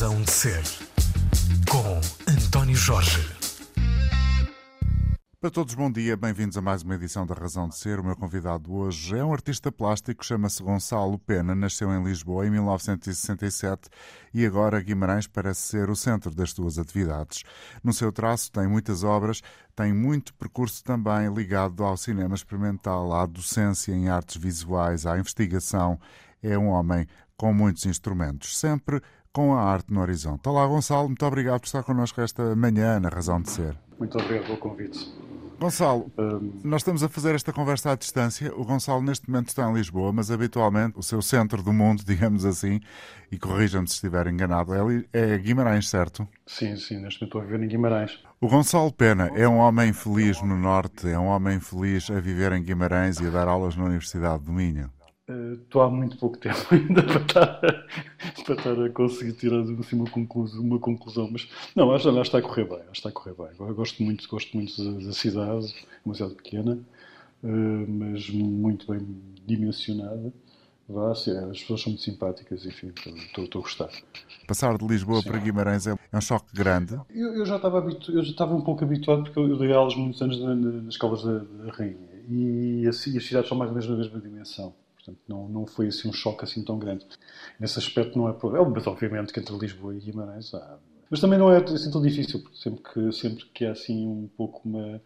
Razão de Ser, com António Jorge. Para todos, bom dia, bem-vindos a mais uma edição da Razão de Ser. O meu convidado hoje é um artista plástico, chama-se Gonçalo Pena, nasceu em Lisboa em 1967 e agora Guimarães parece ser o centro das suas atividades. No seu traço tem muitas obras, tem muito percurso também ligado ao cinema experimental, à docência em artes visuais, à investigação. É um homem com muitos instrumentos, sempre com a arte no horizonte. Olá, Gonçalo, muito obrigado por estar connosco esta manhã na Razão de Ser. Muito obrigado pelo convite. Gonçalo, um... nós estamos a fazer esta conversa à distância. O Gonçalo, neste momento, está em Lisboa, mas habitualmente o seu centro do mundo, digamos assim, e corrija-me se estiver enganado, é, é Guimarães, certo? Sim, sim, neste momento estou a viver em Guimarães. O Gonçalo Pena é um homem feliz no Norte, é um homem feliz a viver em Guimarães e a dar aulas na Universidade do Minho. Estou uh, há muito pouco tempo ainda para estar, para estar a conseguir tirar assim, uma, conclusão, uma conclusão, mas não, acho, acho que está a correr bem, acho que está a correr bem. Eu gosto muito, gosto muito da, da cidade, uma cidade pequena, uh, mas muito bem dimensionada. Vá, assim, as pessoas são muito simpáticas, enfim, estou, estou a gostar. Passar de Lisboa Sim. para Guimarães é, é um choque grande? Eu, eu já estava habitu, eu já estava um pouco habituado porque eu dei aulas muitos anos nas escolas da, da Rainha e, assim, as cidades são mais ou menos na mesma dimensão. Portanto, não, não foi assim um choque assim tão grande. Nesse aspecto não é problema, mas obviamente que entre Lisboa e Guimarães há... Mas também não é assim tão difícil, porque sempre que, sempre que há assim um pouco uma...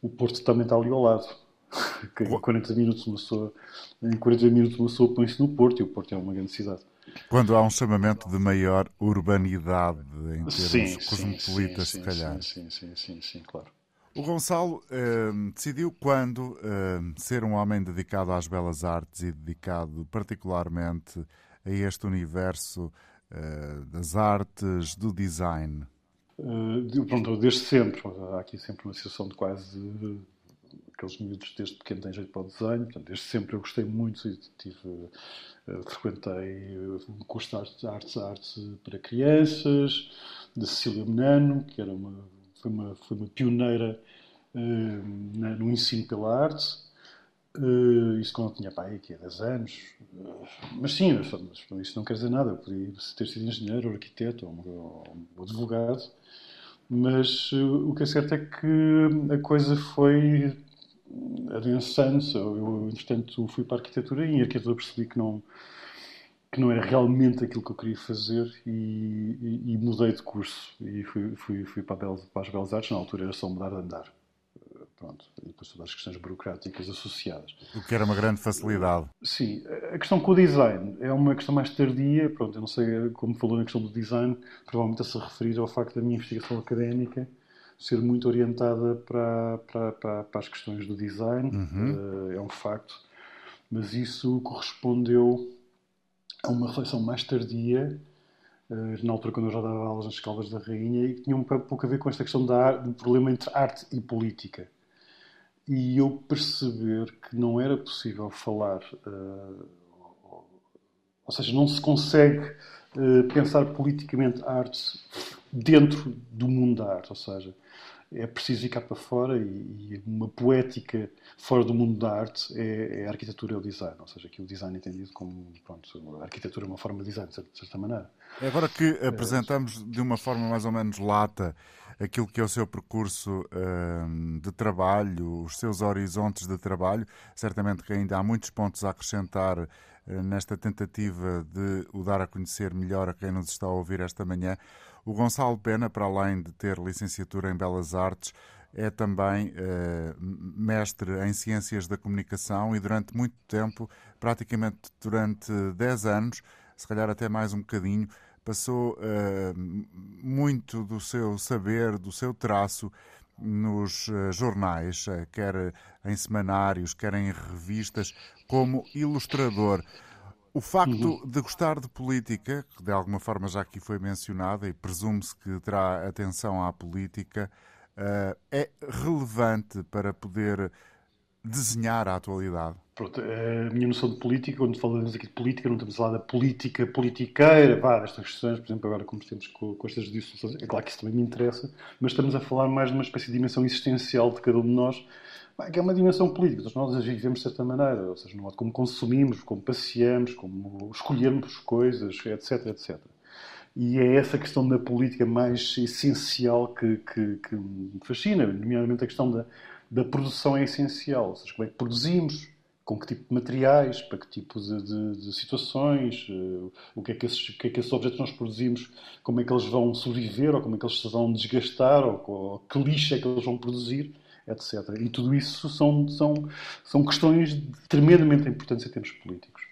O Porto também está ali ao lado. Que em 40 minutos uma pessoa, em 40 minutos uma pessoa põe-se no Porto e o Porto é uma grande cidade. Quando há um chamamento de maior urbanidade em termos sim, cosmopolitas, sim, se calhar. Sim, sim, sim, sim, claro. O Gonçalo uh, decidiu quando uh, ser um homem dedicado às belas artes e dedicado particularmente a este universo uh, das artes, do design? pronto, desde sempre. Há aqui sempre uma situação de quase aqueles miúdos desde pequeno têm jeito para o desenho. Portanto, desde sempre eu gostei muito e tive, frequentei um curso de artes, artes, artes para crianças, da Cecília Menano, que era uma foi uma, foi uma pioneira uh, no ensino pela arte. Uh, isso quando eu tinha pai aqui há 10 anos. Uh, mas sim, mas, mas, isso não quer dizer nada. Eu podia ter sido engenheiro, ou arquiteto, ou, ou advogado. Mas uh, o que é certo é que a coisa foi adensando. Eu, entretanto, fui para a arquitetura e em arquitetura percebi que não que não era realmente aquilo que eu queria fazer e, e, e mudei de curso e fui, fui, fui para, Belas, para, as Belas Artes, na altura era só mudar de andar. Pronto, e depois todas as questões burocráticas associadas. O que era uma grande facilidade. Sim, a questão com o design é uma questão mais tardia, pronto, eu não sei como falou na questão do design, provavelmente a se referir ao facto da minha investigação académica ser muito orientada para, para, para, para as questões do design, uhum. uh, é um facto, mas isso correspondeu a uma reflexão mais tardia, eh, na altura quando eu já dava aulas nas escolas da Rainha, e que tinha um pouco a ver com esta questão do problema entre arte e política. E eu perceber que não era possível falar, uh, ou seja, não se consegue uh, pensar politicamente a arte dentro do mundo da arte, ou seja, é preciso ir cá para fora e, e, uma poética fora do mundo da arte é, é, a arquitetura e o design, ou seja, que o design é entendido como, pronto, a arquitetura é uma forma de design, de certa maneira. É agora que apresentamos de uma forma mais ou menos lata aquilo que é o seu percurso hum, de trabalho, os seus horizontes de trabalho, certamente que ainda há muitos pontos a acrescentar nesta tentativa de o dar a conhecer melhor a quem nos está a ouvir esta manhã. O Gonçalo Pena, para além de ter licenciatura em Belas Artes, é também eh, mestre em Ciências da Comunicação e durante muito tempo, praticamente durante 10 anos, se calhar até mais um bocadinho, passou eh, muito do seu saber, do seu traço nos eh, jornais, quer em semanários, quer em revistas, como ilustrador. O facto uhum. de gostar de política, que de alguma forma já aqui foi mencionada e presume-se que terá atenção à política, uh, é relevante para poder desenhar a atualidade? Pronto, a minha noção de política, quando falamos aqui de política, não estamos a falar da política politiqueira, vá, destas questões, por exemplo, agora como estamos com, com estas dissoluções, é claro que isso também me interessa, mas estamos a falar mais de uma espécie de dimensão existencial de cada um de nós, que é uma dimensão política. Nós vivemos de certa maneira, ou seja, no modo como consumimos, como passeamos, como escolhemos coisas, etc, etc. E é essa questão da política mais essencial que, que, que me fascina, nomeadamente a questão da, da produção é essencial. Ou seja, como é que produzimos, com que tipo de materiais, para que tipo de, de, de situações, uh, o, que é que esses, o que é que esses objetos nós produzimos, como é que eles vão sobreviver, ou como é que eles se vão desgastar, ou, ou que lixo é que eles vão produzir, etc. E tudo isso são, são, são questões de tremendamente importantes em termos políticos.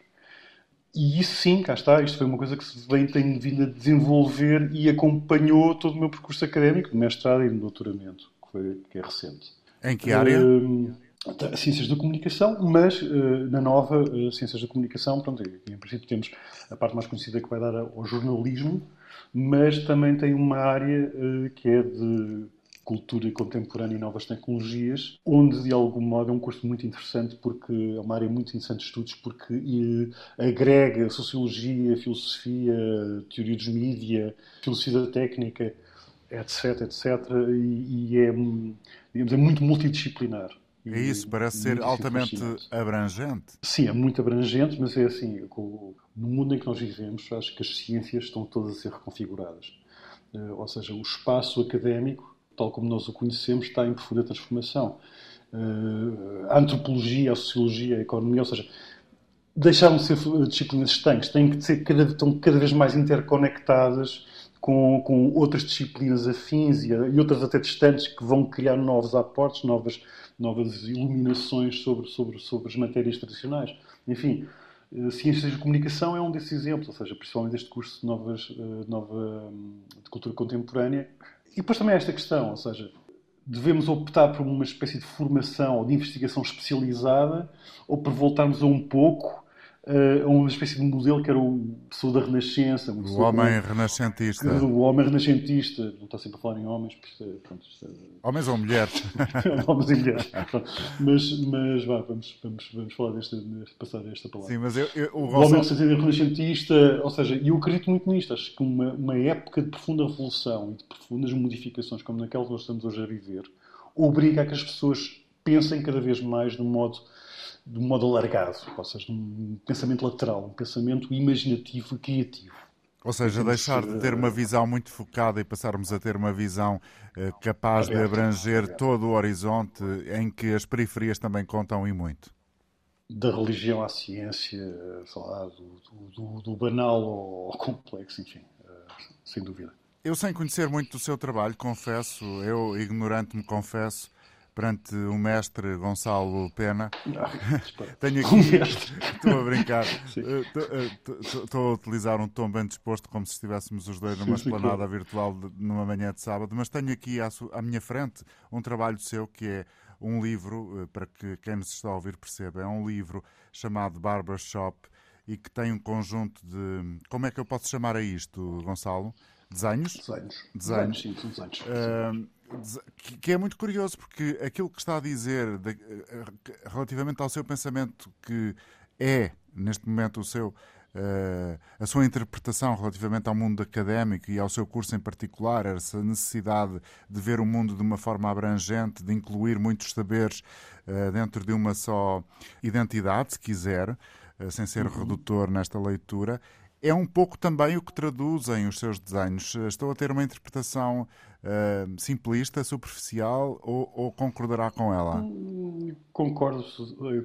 E isso sim, cá está, isto foi uma coisa que se vem, tem vindo a desenvolver e acompanhou todo o meu percurso académico, de mestrado e de doutoramento, que, foi, que é recente. Em que área? Uh, ciências da comunicação, mas uh, na nova uh, ciências da comunicação, pronto, em princípio temos a parte mais conhecida que vai dar ao jornalismo, mas também tem uma área que é de cultura contemporânea e novas tecnologias, onde de algum modo é um curso muito interessante porque é uma área muito interessante de estudos porque agrega sociologia, filosofia, teoria dos mídia, filosofia da técnica, etc, etc, e, e é, digamos, é muito multidisciplinar. É isso, parece ser altamente abrangente. Sim, é muito abrangente, mas é assim, no mundo em que nós vivemos, acho que as ciências estão todas a ser reconfiguradas. Eh, ou seja, o espaço académico tal como nós o conhecemos, está em profunda transformação. Uh, a antropologia, a sociologia, a economia, ou seja, deixaram de ser disciplinas estanques, têm que ser cada, estão cada vez mais interconectadas com, com outras disciplinas afins e, e, outras até distantes que vão criar novos aportes, novas, novas iluminações sobre, sobre, sobre as matérias tradicionais. Enfim, uh, Ciências de Comunicação é um desses exemplos, ou seja, principalmente este curso de, novas, uh, nova, de cultura contemporânea e depois também esta questão, ou seja, devemos optar por uma espécie de formação ou de investigação especializada ou por voltarmos a um pouco uh, uma espécie de modelo que era o pessoa da Renascença. O homem renascentista. O homem renascentista. Não está sempre a falar em homens. Pronto, é... Homens ou mulheres? homens e mulheres. Mas, mas vá, vamos, vamos, vamos falar desta, passar esta palavra. Sim, mas eu, eu, o, o homem renascentista, ou seja, eu acredito muito nisto. Acho que uma, uma época de profunda revolução e de profundas modificações, como naquela que nós estamos hoje a viver, obriga a que as pessoas pensem cada vez mais de um modo de um modo alargado, ou seja, um pensamento lateral, um pensamento imaginativo e criativo. Ou seja, deixar de ter uma visão muito focada e passarmos a ter uma visão eh, capaz de abranger todo o horizonte, em que as periferias também contam e muito. Da religião à ciência, sei lá, do, do, do banal ao complexo, enfim, eh, sem dúvida. Eu, sem conhecer muito do seu trabalho, confesso, eu, ignorante, me confesso, perante o mestre Gonçalo Pena. Tenho aqui. Estou a brincar. Estou a utilizar um tom bem disposto, como se estivéssemos os dois numa esplanada virtual numa manhã de sábado, mas tenho aqui à, minha frente um trabalho seu que é um livro, eh, para que quem nos está a ouvir perceba, é um livro chamado Barbershop e que tem um conjunto de. Como é que eu posso chamar a isto, Gonçalo? Desenhos? Desenhos. Desenhos, sim, desenhos. Uh, que é muito curioso, porque aquilo que está a dizer de, eh, relativamente ao seu pensamento, que é, neste momento, o seu, uh, a sua interpretação relativamente ao mundo académico e ao seu curso em particular, essa necessidade de ver o mundo de uma forma abrangente, de incluir muitos saberes uh, dentro de uma só identidade, se quiser, uh, sem ser uhum. redutor nesta leitura, é um pouco também o que traduzem os seus desenhos. Estou a ter uma interpretação uh, simplista, superficial, ou, ou, concordará com ela? Concordo,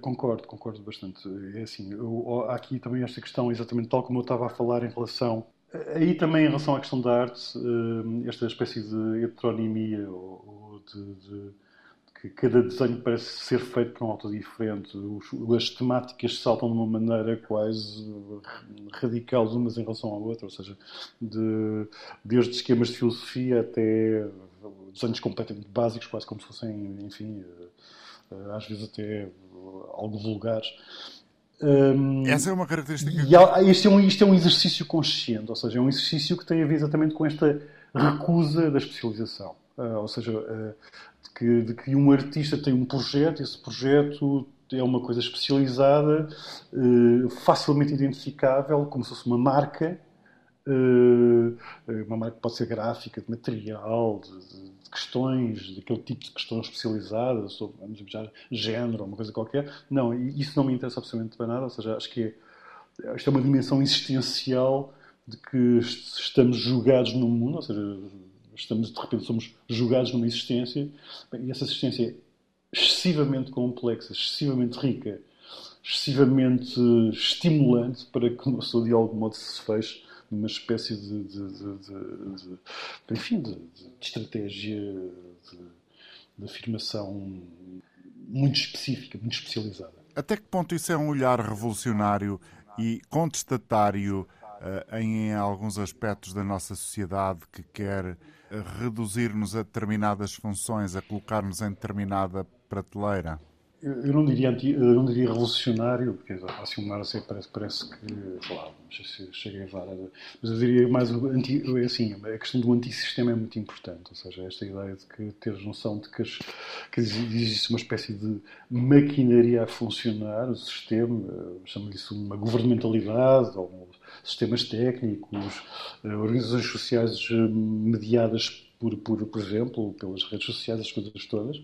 concordo, concordo bastante. É assim, eu, há aqui também esta questão, exatamente tal como eu estava a falar em relação. Aí também em relação à questão da arte, uh, esta espécie de heteronimia ou, ou de, de que cada desenho parece ser feito por um autor diferente. As temáticas saltam de uma maneira quase radical umas em relação à outra, ou seja, de, desde esquemas de filosofia até desenhos completamente básicos, quase como se fossem, enfim, eh, às vezes até algo vulgares. Um, Essa é uma característica. E isto, é um, isto é um exercício consciente, ou seja, é um exercício que tem a ver exatamente com esta recusa da especialização. Uh, ou seja, uh, que, de que um artista tem um projeto, esse projeto é uma coisa especializada, uh, facilmente identificável, como se fosse uma marca, uma marca que pode ser gráfica, de material, de, de questões, daquele tipo de questões especializadas, sobre, vamos dizer, género, uma coisa qualquer. Não, isso não me interessa absolutamente para nada, ou seja, acho que é, isto é uma dimensão existencial de que estamos julgados no mundo, ou seja, estamos, de repente somos julgados numa existência, e essa existência é excessivamente complexa, excessivamente rica, excessivamente estimulante para que uma pessoa de algum modo se feche numa espécie de, de, de, de enfim, de, estratégia de, afirmação muito específica, muito especializada. Até que ponto isso é um olhar revolucionário e contestatário uh, em alguns aspectos da nossa sociedade que quer reduzir-nos a determinadas funções, a colocar-nos em determinada prateleira? Eu não diria, anti, eu não diria revolucionário, porque assim, o assim, parece, parece que, sei se cheguei a vara, mas eu diria mais anti, assim, a questão do antissistema é muito importante, ou seja, esta ideia de que teres noção de que, as, que existe uma espécie de maquinaria a funcionar, o sistema, chamo-lhe isso uma governamentalidade, ou sistemas técnicos, eh, organizações sociais eh, mediadas por, por, por exemplo, pelas redes sociais, as coisas todas,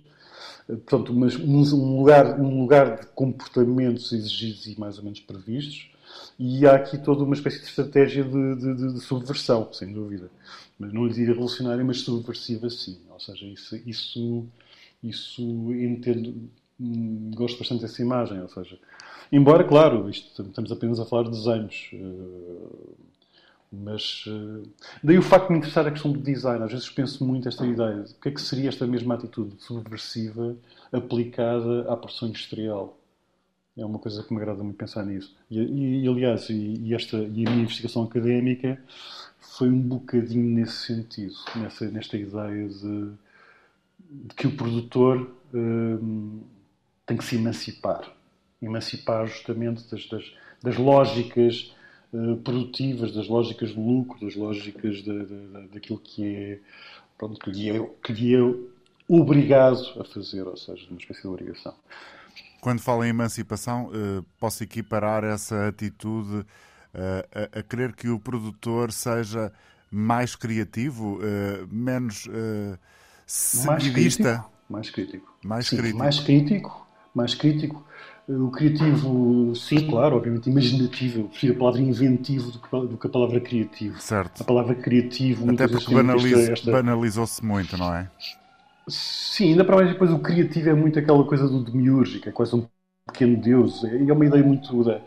portanto, mas um lugar, um lugar de comportamentos exigidos e mais ou menos previstos, e há aqui toda uma espécie de estratégia de, de, de subversão, sem dúvida. Mas não lhe diria revolucionária, mas subversiva sim. Ou seja, isso, isso, isso entendo, hum, gosto bastante dessa imagem. Ou seja, embora, claro, isto, estamos apenas a falar de desenhos. Uh, mas uh, daí o facto de me interessar a questão do design. Às vezes penso muito esta ideia de o que é que seria esta mesma atitude subversiva aplicada à produção industrial. É uma coisa que me agrada muito pensar nisso. E, e aliás, e, e, esta, e a minha investigação académica foi um bocadinho nesse sentido, nessa, nesta ideia de, de que o produtor um, tem que se emancipar. Emancipar justamente das, das, das lógicas eh, produtivas, das lógicas de lucro, das lógicas de, de, daquilo que é, pronto, que, lhe é, que lhe é obrigado a fazer, ou seja, uma espécie de obrigação. Quando falo em emancipação, eh, posso equiparar essa atitude eh, a, a querer que o produtor seja mais criativo, menos seguidista? Mais crítico. Mais Sim, crítico. Mais crítico, mais crítico o criativo, sim, claro, obviamente imaginativo. Eu prefiro a palavra inventivo do que, do que a palavra criativo. Certo. A palavra criativo... Até porque esta... banalizou-se muito, não é? Sim, ainda para mais depois o criativo é muito aquela coisa do demiúrgico, é quase um pequeno deus. É, é uma ideia muito da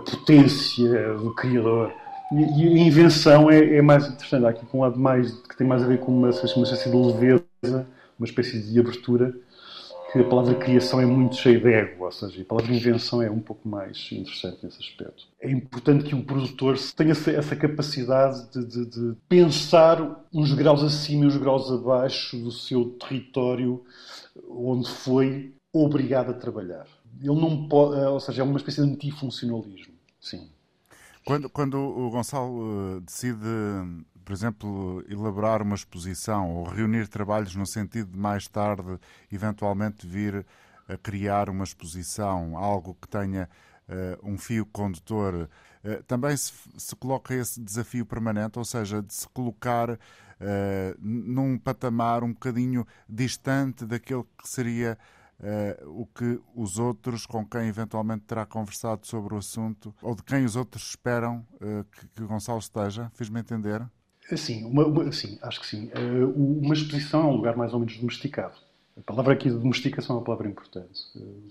potência do criador. E, e a invenção é, é, mais interessante. Há aqui um lado mais, que tem mais a ver com uma, uma espécie de leveza, uma espécie de abertura que a palavra criação é muito cheia de ego, ou seja, a palavra invenção é um pouco mais interessante nesse aspecto. É importante que o produtor tenha essa capacidade de, de, de pensar uns graus acima e uns graus abaixo do seu território onde foi obrigado a trabalhar. Ele não pode, ou seja, é uma espécie de antifuncionalismo. Sim. Quando, quando o Gonçalo eh, decide por exemplo, elaborar uma exposição ou reunir trabalhos no sentido de mais tarde, eventualmente, vir a criar uma exposição, algo que tenha uh, um fio condutor, uh, também se, se, coloca esse desafio permanente, ou seja, de se colocar uh, num patamar um bocadinho distante daquele que seria Uh, o que os outros com quem eventualmente terá conversado sobre o assunto ou de quem os outros esperam uh, que, que Gonçalo esteja? Fiz-me entender? Sim, uma, uma, sim, acho que sim. Uh, uma exposição é um lugar mais ou menos domesticado. A palavra aqui de domesticação é uma palavra importante.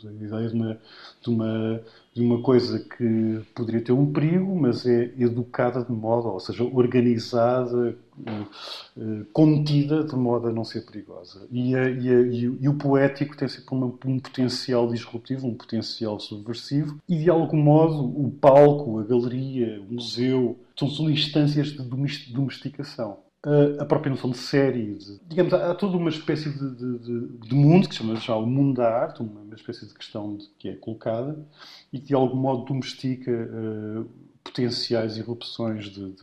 A ideia de uma, de, uma, de uma coisa que poderia ter um perigo, mas é educada de modo, ou seja, organizada, uh, contida de modo a não ser perigosa. E, a, e, a, e, o, poético tem sempre uma, um potencial disruptivo, um potencial subversivo, e de algum modo o palco, a galeria, o museu, são, são instâncias de domesticação. A própria noção de série, de, digamos, há, toda uma espécie de, de, de, mundo que chama já o mundo da arte, uma, uma espécie de questão que é colocada e que de algum modo domestica uh, potenciais irrupções de,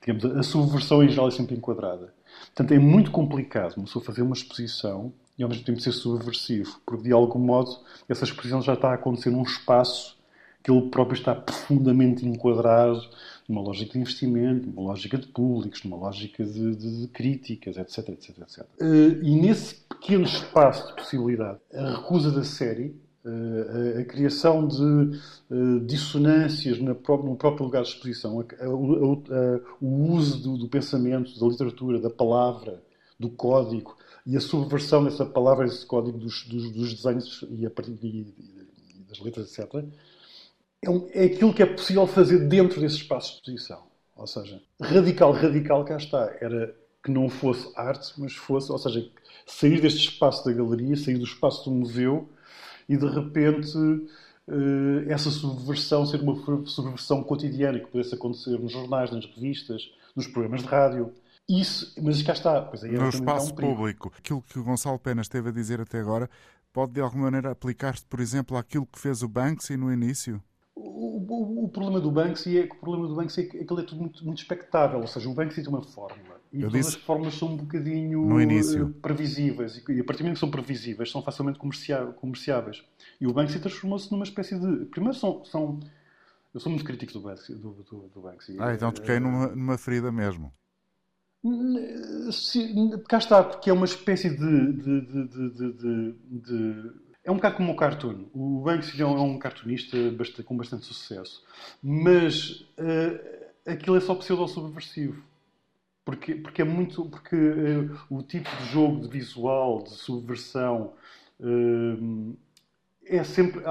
digamos, a subversão em geral é sempre enquadrada. Portanto, é muito complicado uma pessoa fazer uma exposição e ao mesmo tempo ser subversivo, porque de algum modo essa exposição já está a acontecer num espaço que ele próprio está profundamente enquadrado numa lógica de investimento, numa lógica de públicos, numa lógica de, de, de críticas, etc, etc, etc. E nesse pequeno espaço de possibilidade, a recusa da série Uh, a, a, criação de uh, dissonâncias no próprio lugar de exposição, a, o uso do, do, pensamento, da literatura, da palavra, do código e a subversão dessa palavra, desse código dos, dos, dos desenhos e, a de, das letras, etc., é, um, é aquilo que é possível fazer dentro desse espaço de exposição. Ou seja, radical, radical, cá está. Era que não fosse arte, mas fosse, ou seja, sair deste espaço da galeria, sair do espaço do museu e de repente eh, essa subversão ser uma subversão cotidiana que pudesse acontecer nos jornais, nas revistas, nos programas de rádio. Isso, mas cá está. Pois aí é no espaço um público. Aquilo que o Gonçalo Pena esteve a dizer até agora pode de alguma maneira aplicar-se, por exemplo, àquilo que fez o Banksy no início? O, o, o, problema do Banksy é que o problema do Banksy é que ele é tudo muito, muito expectável, ou seja, o Banksy tem uma fórmula e Eu todas as fórmulas são um bocadinho. Eh, previsíveis e a partir do momento que são previsíveis são facilmente comerciáveis. E o Banksy transformou-se numa espécie de. Primeiro são. são... Eu sou muito crítico do Banksy. Do, do, do Banksy. Ah, então toquei numa, numa ferida mesmo. Se, cá está, porque é uma espécie de, de, de, de é um bocado como o cartoon. O Banksy é um bastante, com bastante sucesso. Mas uh, aquilo é só pseudo-subversivo. Porque, porque é muito. Porque uh, o tipo de jogo de visual, de subversão, uh, é sempre.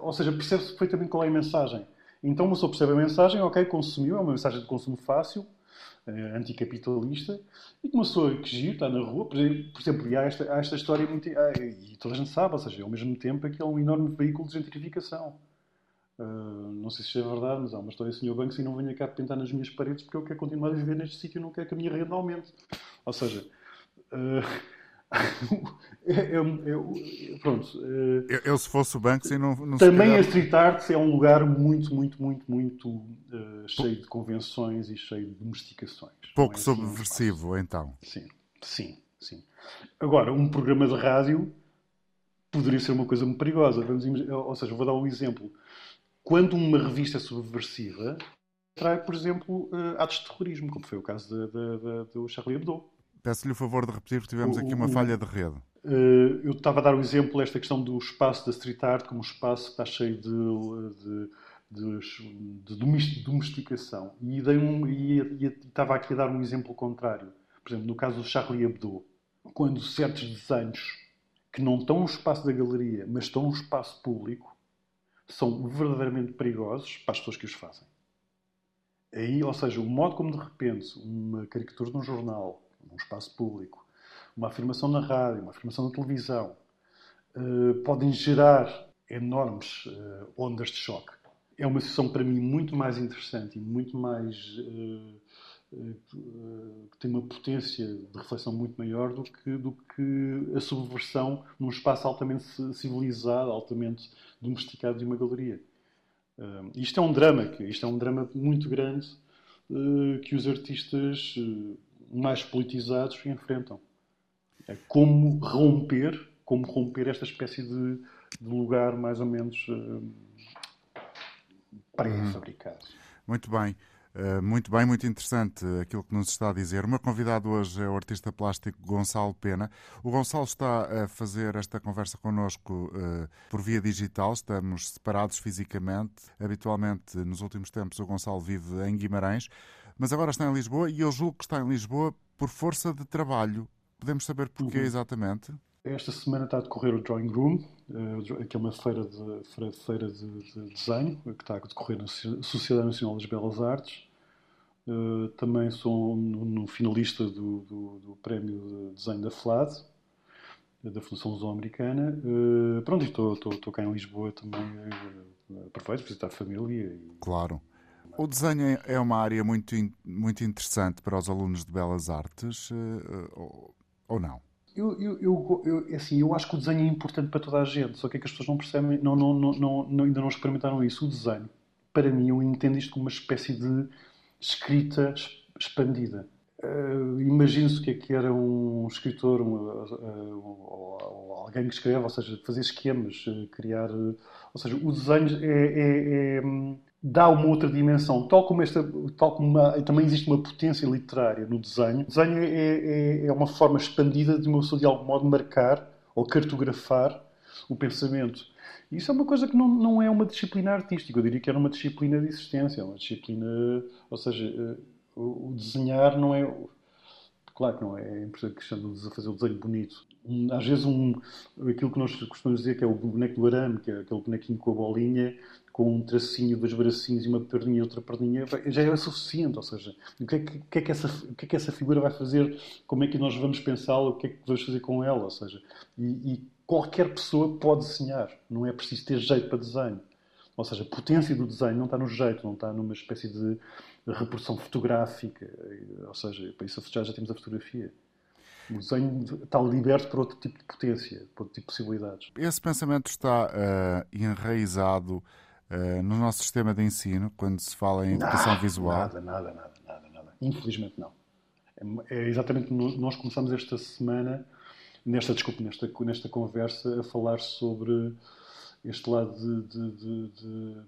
ou seja, percebe-se perfeitamente qual é a mensagem. Então uma pessoa percebe a mensagem, ok, consumiu, é uma mensagem de consumo fácil, uh, anticapitalista, e que uma pessoa que está na rua, por exemplo, e há esta, há esta história muito. e toda a gente sabe, ou seja, ao mesmo tempo é que é um enorme veículo de gentrificação. Uh, não sei se é verdade, mas há uma história, Sr. Banco, e não venha cá pintar nas minhas paredes porque eu quero continuar a viver neste sítio e não quero que a minha renda aumente. Ou seja, uh, eu, eu, pronto. Uh, eu, eu, se fosse o Banksy, não, não Também a Street Art é um lugar muito, muito, muito, muito uh, cheio de convenções e cheio de domesticações. Pouco é assim subversivo, então. Sim, sim, sim. Agora, um programa de rádio poderia ser uma coisa muito perigosa. Vamos, ou seja, vou dar um exemplo quando uma revista é subversiva trai, por exemplo, atos de terrorismo, como foi o caso de, de, de, do Charlie Hebdo. Peço-lhe o favor de repetir, porque tivemos o, aqui uma o, falha de rede. Uh, eu estava a dar o um exemplo, esta questão do espaço da street art como um espaço que está cheio de, de, de domesticação. E, dei um, e, e, estava aqui a dar um exemplo contrário. Por exemplo, no caso do Charlie Hebdo, quando certos desenhos que não estão no espaço da galeria, mas estão no espaço público, são verdadeiramente perigosos para as pessoas que os fazem. Aí, ou seja, o modo como de repente uma caricatura num jornal, num espaço público, uma afirmação na rádio, uma afirmação na televisão, uh, podem gerar enormes uh, ondas de choque. É uma situação para mim muito mais interessante e muito mais uh, que tem uma potência de reflexão muito maior do que, do que a subversão num espaço altamente civilizado, altamente domesticado de uma galeria. Isto é um drama, isto é um drama muito grande que os artistas mais politizados enfrentam. É como romper, como romper esta espécie de, de lugar mais ou menos pré-fabricado. Muito bem. Eh, muito bem, muito interessante aquilo que nos está a dizer. O meu convidado hoje é o artista plástico Gonçalo Pena. O Gonçalo está a fazer esta conversa connosco uh, por via digital, estamos separados fisicamente. Habitualmente, nos últimos tempos, o Gonçalo vive em Guimarães, mas agora está em Lisboa e eu julgo que está em Lisboa por força de trabalho. Podemos saber porquê uhum. exatamente? Esta semana está a decorrer o Drawing Room, uh, que é uma feira de, feira, de, de, desenho, que está a decorrer na Sociedade Nacional das Belas Artes. Uh, também sou no, no finalista do, do, do, Prémio de Desenho da FLAD, da Fundação Luso-Americana. Uh, pronto, estou, estou, estou cá em Lisboa também, aproveito para visitar a família. E... Claro. O desenho é uma área muito, muito interessante para os alunos de Belas Artes, ou, ou não? Eu, eu, eu, eu, assim, eu acho que o desenho é importante para toda a gente, só que é que as pessoas não percebem, não, não, não, não, ainda não experimentaram isso. O desenho, para mim, eu entendo isto como uma espécie de escrita expandida. Uh, Imagine-se o que é que era um escritor ou, alguém que escreve, ou seja, fazer esquemas, criar. ou seja, o desenho é, é, é dá uma outra dimensão, tal como esta, tal como uma, também existe uma potência literária no desenho. O desenho é, é, é, uma forma expandida de uma pessoa de algum modo marcar ou cartografar o pensamento. Isso é uma coisa que não, não é uma disciplina artística, eu diria que era uma disciplina de existência, uma disciplina, ou seja, eh, o desenhar não é. Claro que não é, importante que estamos a fazer o desenho bonito. Às vezes, um, aquilo que nós costumamos dizer que é o boneco do arame, que é aquele bonequinho com a bolinha, com um tracinho, dois bracinhos e uma perninha e outra perninha, já é suficiente. Ou seja, o que é que, que, é que essa, o que, é que essa figura vai fazer? Como é que nós vamos pensá-la? O que é que vamos fazer com ela? Ou seja, e, e qualquer pessoa pode desenhar, não é preciso ter jeito para desenho. Ou seja, a potência do desenho não está no jeito, não está numa espécie de reprodução fotográfica. Ou seja, para isso já, já temos a fotografia. O desenho está liberto para outro tipo de potência, para outro tipo de possibilidades. Esse pensamento está uh, enraizado uh, no nosso sistema de ensino, quando se fala em educação nada, visual? Nada, nada, nada, nada, nada. Infelizmente não. É, é exatamente, nós começamos esta semana nesta, desculpe, nesta, nesta conversa a falar sobre este lado de, de, de, de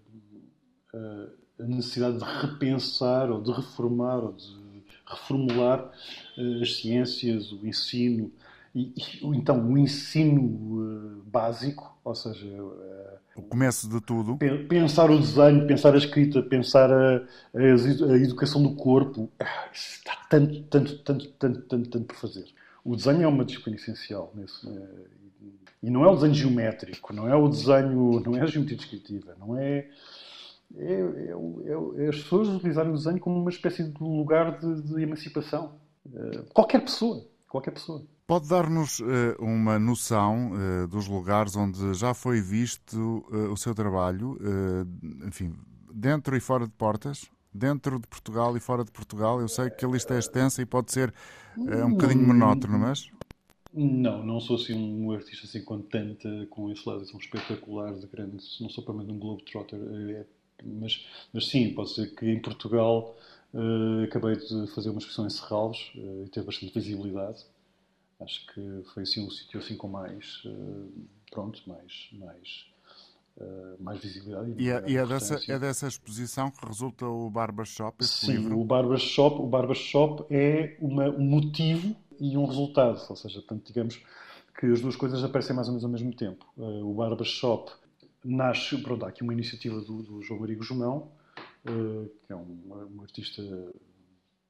uh, a necessidade de repensar ou de reformar ou de reformular uh, as ciências, o ensino e, então o ensino uh, básico, ou seja, o começo de tudo. Pensar o desenho, pensar a escrita, pensar a, a, educação do corpo, ah, está tanto, tanto, tanto, tanto, tanto, tanto por fazer. O desenho é uma disciplina essencial nesse, e não é o desenho geométrico, não é o desenho, não é a geometria descritiva, não é, é, é, é as pessoas utilizarem o desenho como uma espécie de lugar de, de emancipação. Uh, qualquer pessoa, qualquer pessoa. Pode dar-nos uh, uma noção uh, dos lugares onde já foi visto o seu trabalho, enfim, dentro e fora de portas? dentro de Portugal e fora de Portugal? Eu sei que a lista é extensa e pode ser um bocadinho monótono, mas. Não, não sou assim um artista assim com tanta, com esse lado tão espetacular de grande, não sou para mim um Globetrotter, é, mas, mas sim, pode ser que em Portugal uh, acabei de fazer uma exposição em Serralves uh, e teve bastante visibilidade. Acho que foi assim um sítio assim com mais, uh, pronto, mais, mais mais visibilidade. E, é, e é, dessa, é dessa exposição que resulta o Barbershop, esse Sim, livro? o Barbershop, o Barbershop é uma, um motivo e um resultado, ou seja, portanto, digamos que as duas coisas aparecem mais ou menos ao mesmo tempo. Uh, o Barbershop nasce, pronto, há aqui uma iniciativa do, do João Maria Guzmão, uh, que é um, um artista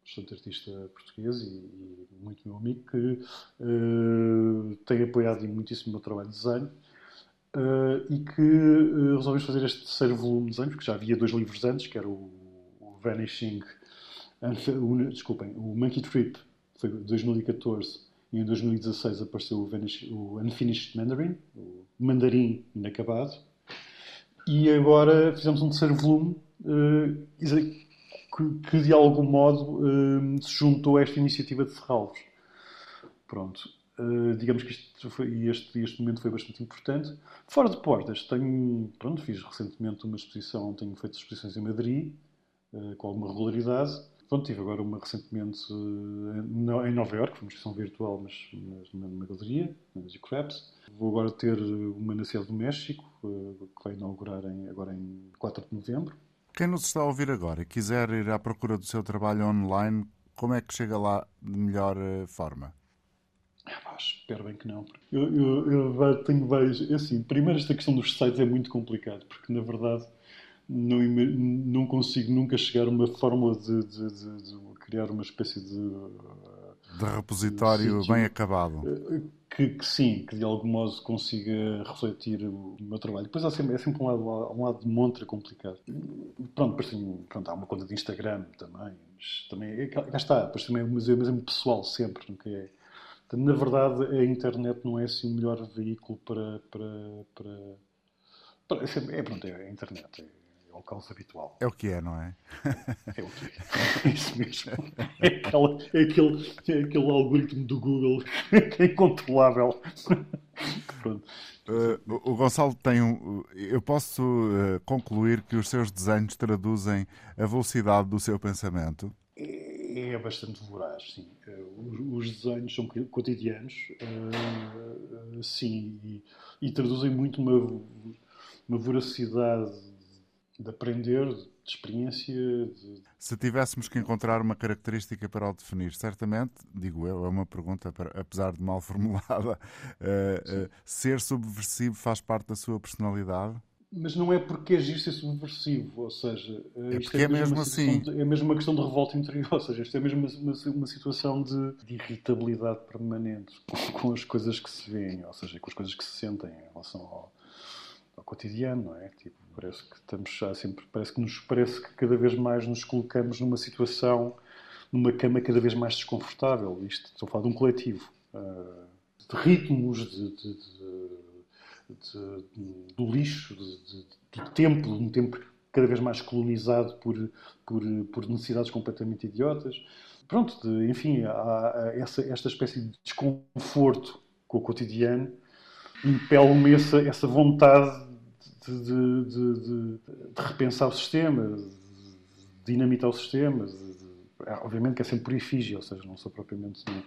bastante artista português e, e, muito meu amigo, que uh, tem apoiado muitíssimo o meu trabalho de desenho Uh, e que uh, resolvemos fazer este terceiro volume de desenhos, porque já havia dois livros antes, que era o, o Vanishing, o, desculpem, o Monkey Trip, foi 2014, e em 2016 apareceu o, Vanish, o Unfinished Mandarin, o Mandarim inacabado, e agora fizemos um terceiro volume uh, que, que, de algum modo se juntou a esta iniciativa de Serralvos. Pronto. Uh, digamos que isto foi, este, este momento foi bastante importante. Fora de portas, tenho, pronto, fiz recentemente uma exposição, tenho feito exposições em Madrid, uh, com alguma regularidade. Pronto, tive agora uma recentemente uh, em Nova Iorque, foi uma exposição virtual, mas, mas numa galeria, na Magic Crabs. Vou agora ter uma na Cidade do México, que vai inaugurar em, agora em 4 de novembro. Quem nos está a ouvir agora e quiser ir à procura do seu trabalho online, como é que chega lá de melhor forma? Ah, espero bem que não. Eu, eu, eu tenho vários. É assim, primeiro, esta questão dos sites é muito complicado, porque na verdade não, não consigo nunca chegar a uma fórmula de, de, de, de criar uma espécie de. De repositório bem acabado. Eh, que, que, sim, que de algum modo consiga refletir o meu trabalho. Depois há sempre, é sempre um lado, um lado de montra complicado. Pronto, depois tem, pronto, há uma conta de Instagram também, mas também, é, cá está, depois também, é, mas é muito pessoal sempre, nunca é na verdade, a internet não é assim o melhor veículo para. para, para, para é, é, pronto, é a internet. É, é o caos habitual. É o que é, não é? É o que é. É isso mesmo. É, aquela, é, aquele, é aquele algoritmo do Google que é incontrolável. Pronto. Uh, o Gonçalo tem um. Eu posso uh, concluir que os seus desenhos traduzem a velocidade do seu pensamento? É bastante voraz, sim. Eh, os, desenhos são cotidianos, uh, sim, e, e, traduzem muito uma, uma voracidade de aprender, de experiência. De... Se tivéssemos que encontrar uma característica para o definir, certamente, digo eu, é uma pergunta, apesar de mal formulada, uh, uh, ser subversivo faz parte da sua personalidade? Mas não é porque giro ser subversivo, ou seja, é porque é, é mesmo assim. De, é mesmo uma questão de revolta interior, ou seja, isto é mesmo uma, uma, uma situação de, de, irritabilidade permanente com, com, as coisas que se veem, ou seja, com as coisas que se sentem em relação ao, ao cotidiano, não é? Tipo, parece que estamos já sempre, parece que nos parece que cada vez mais nos colocamos numa situação, numa cama cada vez mais desconfortável. Isto, estou a falar de um coletivo, uh, de ritmos, de, de, de, do lixo, do tempo, um tempo cada vez mais colonizado por, por, por necessidades completamente idiotas. Pronto, de, enfim, há essa, esta espécie de desconforto com o cotidiano impele-me essa, essa vontade de, de, de, de, repensar o sistema, de dinamitar o sistema. obviamente que é sempre por efígie, ou seja, não sou propriamente. Não,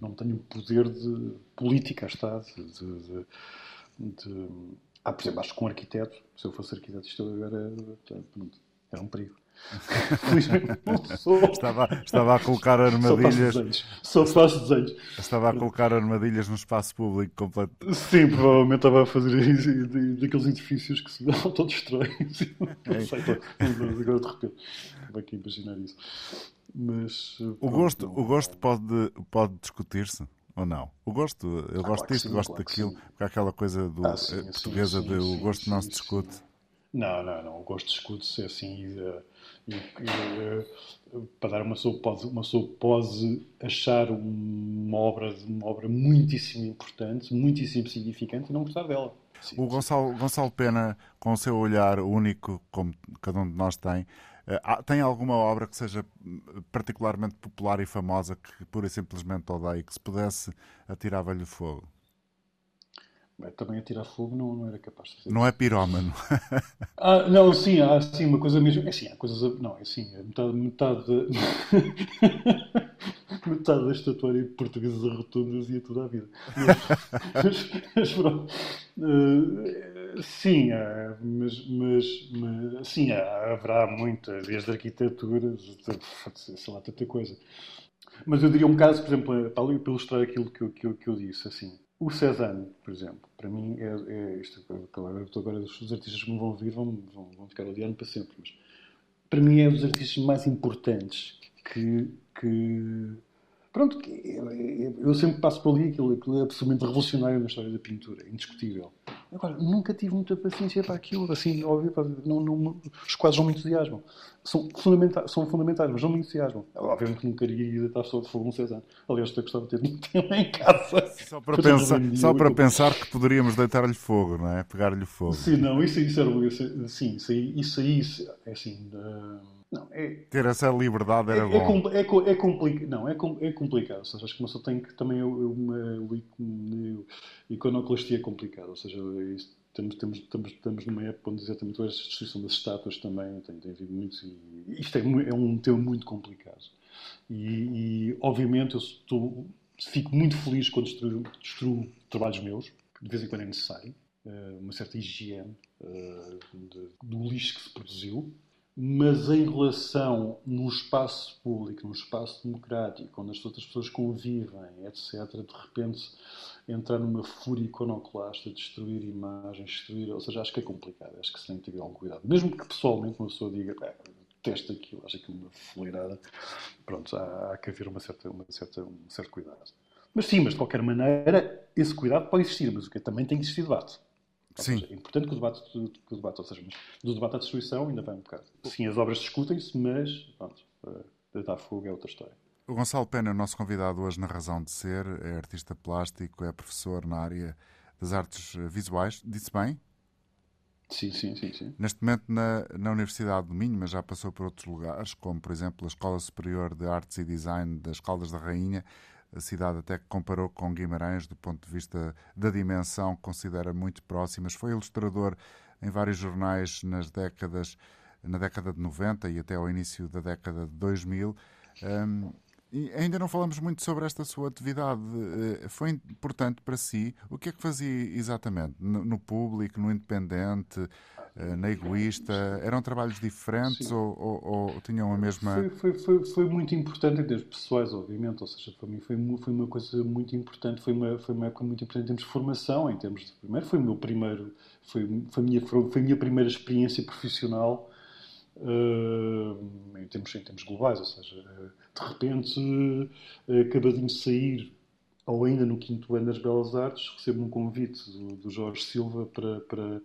não tenho poder de política, está. De, ah, por exemplo, acho que um arquiteto, se eu fosse arquiteto, isto era, era um perigo. Estava, estava a colocar armadilhas. Só faço desenhos. Estava a colocar armadilhas no espaço público completo. Sim, provavelmente estava a fazer daqueles edifícios que se autodestroem. Não sei, agora de repente. Vai aqui imaginar isso. Mas, o gosto, o gosto pode, pode discutir-se ou não? O gosto, eu ah, gosto claro disto, sim, gosto claro daquilo, porque há aquela coisa do, ah, sim, portuguesa sim, de o gosto não se discute. Não, não, não. O gosto discute-se assim. Uh, e, e, uh, para dar uma pessoa pode, uma pessoa pode achar uma obra, uma obra muitíssimo importante, muitíssimo significante e não gostar dela. Sim, o Gonçalo, Gonçalo Pena, com o seu olhar único, como cada um de nós tem, uh, tem alguma obra que seja particularmente popular e famosa que pura e simplesmente odeie, que se pudesse atirava-lhe fogo? Também a tirar fogo não, não era capaz de fazer. Não é pirómano. ah, não, sim, há sim uma coisa mesmo. É sim, há coisas. Não, é sim, metade, metade, metade da estatuária portuguesa rotunda e toda a vida. Mas, mas pronto. Uh, sim, há, mas, mas, mas sim, há, haverá muita, desde arquitetura, sei lá, tanta coisa. Mas eu diria um caso, por exemplo, para ilustrar aquilo que eu, que eu, que eu disse, assim o Cézanne, por exemplo, para mim é, é isto. Agora, agora os artistas que me vão ouvir vão, vão, vão ficar odiando para sempre, mas para mim é um dos artistas mais importantes que, que pronto, eu sempre passo por ali aquilo, aquilo é absolutamente revolucionário na história da pintura, indiscutível. Agora, nunca tive muita paciência para aquilo, assim, óbvio, não, não, os quadros não me entusiasmam. São fundamentais, são fundamentais mas não me entusiasmam. Obviamente nunca iria deitar só de fogo um César. Aliás, até gostava de ter um tema em casa. Só para, pensar, só para pensar que poderíamos deitar-lhe fogo, não é? Pegar-lhe fogo. Sim, não, isso, isso era. Isso, sim, isso aí, isso aí é assim. Uh não, é, Ter essa liberdade era é, é bom. É, é, é complicado. Não, é, é complicado. Ou seja, acho que uma pessoa tem que também uma, uma iconoclastia é complicada. Ou seja, isso, temos, temos, estamos, estamos numa época onde exatamente a destruição das estátuas também tem, tem havido muitos. E isto é, é um tema muito complicado. E, e obviamente eu estou, fico muito feliz quando destruo, destruo trabalhos meus, que de vez em quando é necessário. Uh, uma certa higiene de, do lixo que se produziu mas em relação no espaço público, no espaço democrático, onde as outras pessoas convivem, etc., de repente entrar numa fúria iconoclasta, destruir imagens, destruir. Ou seja, acho que é complicado, acho que se tem que ter algum cuidado. Mesmo que pessoalmente uma pessoa diga, testa aquilo, acho aquilo uma fuleirada, pronto, há, há, que haver uma certa, uma certa, um certo cuidado. Mas sim, mas de qualquer maneira, esse cuidado pode existir, mas o que também tem que existir debate. Sim. É importante que o debate, que o debate ou seja, do debate à destruição ainda vai um bocado. Sim, as obras discutem-se, mas pronto, deitar fogo é outra história. O Gonçalo Pena é o nosso convidado hoje na Razão de Ser, é artista plástico, é professor na área das artes visuais. Disse bem? Sim, sim, sim. sim. Neste momento na, na Universidade do Minho, mas já passou por outros lugares, como por exemplo a Escola Superior de Artes e Design das Caldas da Rainha, a cidade até que comparou com Guimarães do ponto de vista da dimensão, considera muito próximas. Foi ilustrador em vários jornais nas décadas, na década de 90 e até ao início da década de 2000. Um, E ainda não falamos muito sobre esta sua atividade. Eh, foi importante para si? O que é que fazia exatamente? No público, no independente, eh, na egoísta? Eram trabalhos diferentes ou, ou, ou, tinham a mesma. Foi, foi, foi, foi, muito importante em termos pessoais, obviamente. Ou seja, para mim foi, foi uma coisa muito importante. Foi uma, foi uma época muito importante em termos de formação. Em termos de, primeiro, foi o meu primeiro. Foi, foi, minha, foi a minha primeira experiência profissional em, termos, em termos globais, ou seja, de repente, uh, acabadinho de sair, ou ainda no quinto ano das Belas Artes, recebo um convite do, do Jorge Silva para, para,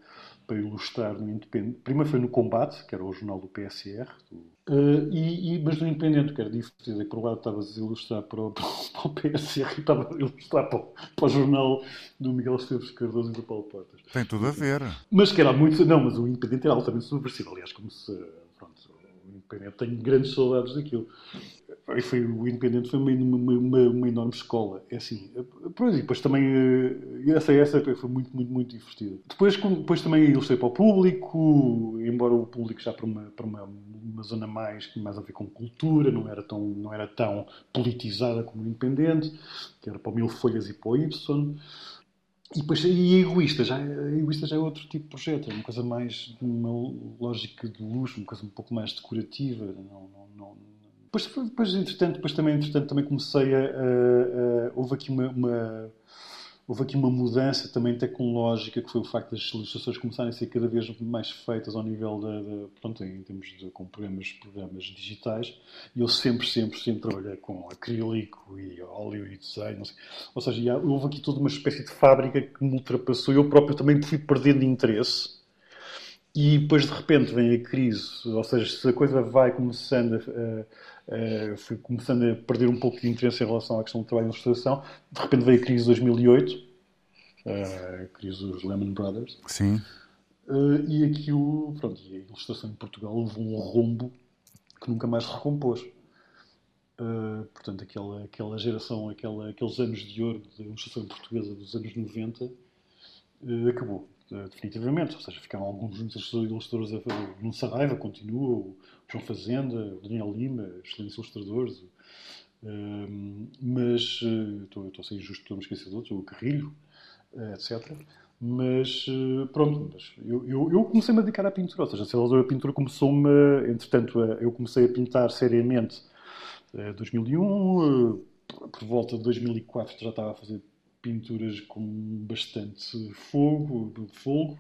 para ilustrar no Independente. Primeiro foi no Combate, que era o jornal do PSR, do, uh, e, e, mas no Independente, que era diferente, é que por um lado estavas a ilustrar para o, para o PSR e estava a ilustrar para o, para o jornal do Miguel Esteves Cardoso e do Paulo Portas. Tem tudo a ver. Mas que era muito. Não, mas o Independente era altamente subversivo, aliás, como se Independente, tenho grandes saudades daquilo. E foi, o Independente foi uma, uma, uma, enorme escola. É assim, depois, depois também, eh, essa, essa foi muito, muito, muito divertida. Depois, depois também ilustrei para o público, embora o público já para uma, para uma, uma zona mais, mais a ver com cultura, não era tão, não era tão politizada como o Independente, que era para o Mil Folhas e para o Y. E depois, e egoísta, já, egoísta já é outro tipo de projeto, é uma coisa mais, uma lógica de luxo, uma coisa um pouco mais decorativa. Não, não, não, depois, depois, entretanto, depois também, entretanto, também comecei a, a, a houve aqui uma, uma houve aqui uma mudança também tecnológica, que foi o facto das ilustrações começarem a ser cada vez mais feitas ao nível da, pronto, em termos de com programas, programas digitais, e eu sempre, sempre, sempre trabalhei com acrílico e óleo e desenho, ou seja, houve aqui toda uma espécie de fábrica que me ultrapassou, eu próprio também fui perdendo interesse, e depois de repente vem a crise, ou seja, se a coisa vai começando a, Uh, fui começando a perder um pouco de interesse em relação à questão do trabalho de ilustração. De repente veio a crise de 2008, uh, eh, a crise dos Lehman Brothers. Sim. Uh, e aquilo, pronto, e a ilustração em Portugal levou um rombo que nunca mais se recompôs. Portanto, aquela, aquela geração, aquela, aqueles anos de ouro da ilustração portuguesa dos anos 90 acabou definitivamente. Ou seja, ficaram alguns ilustradores a fazer. Nuno Saraiva continua, o João Fazenda, o Daniel Lima, excelentes ilustradores. Um, mas uh, estou, estou a ser injusto, estou a me esquecer de outros, o Carrilho, uh, etc. Mas pronto, mas eu, eu, eu comecei-me a dedicar à pintura, ou seja, a pintura começou-me, entretanto, eu comecei a pintar seriamente em 2001, por volta de 2004 já estava a fazer pinturas com bastante fogo, fogo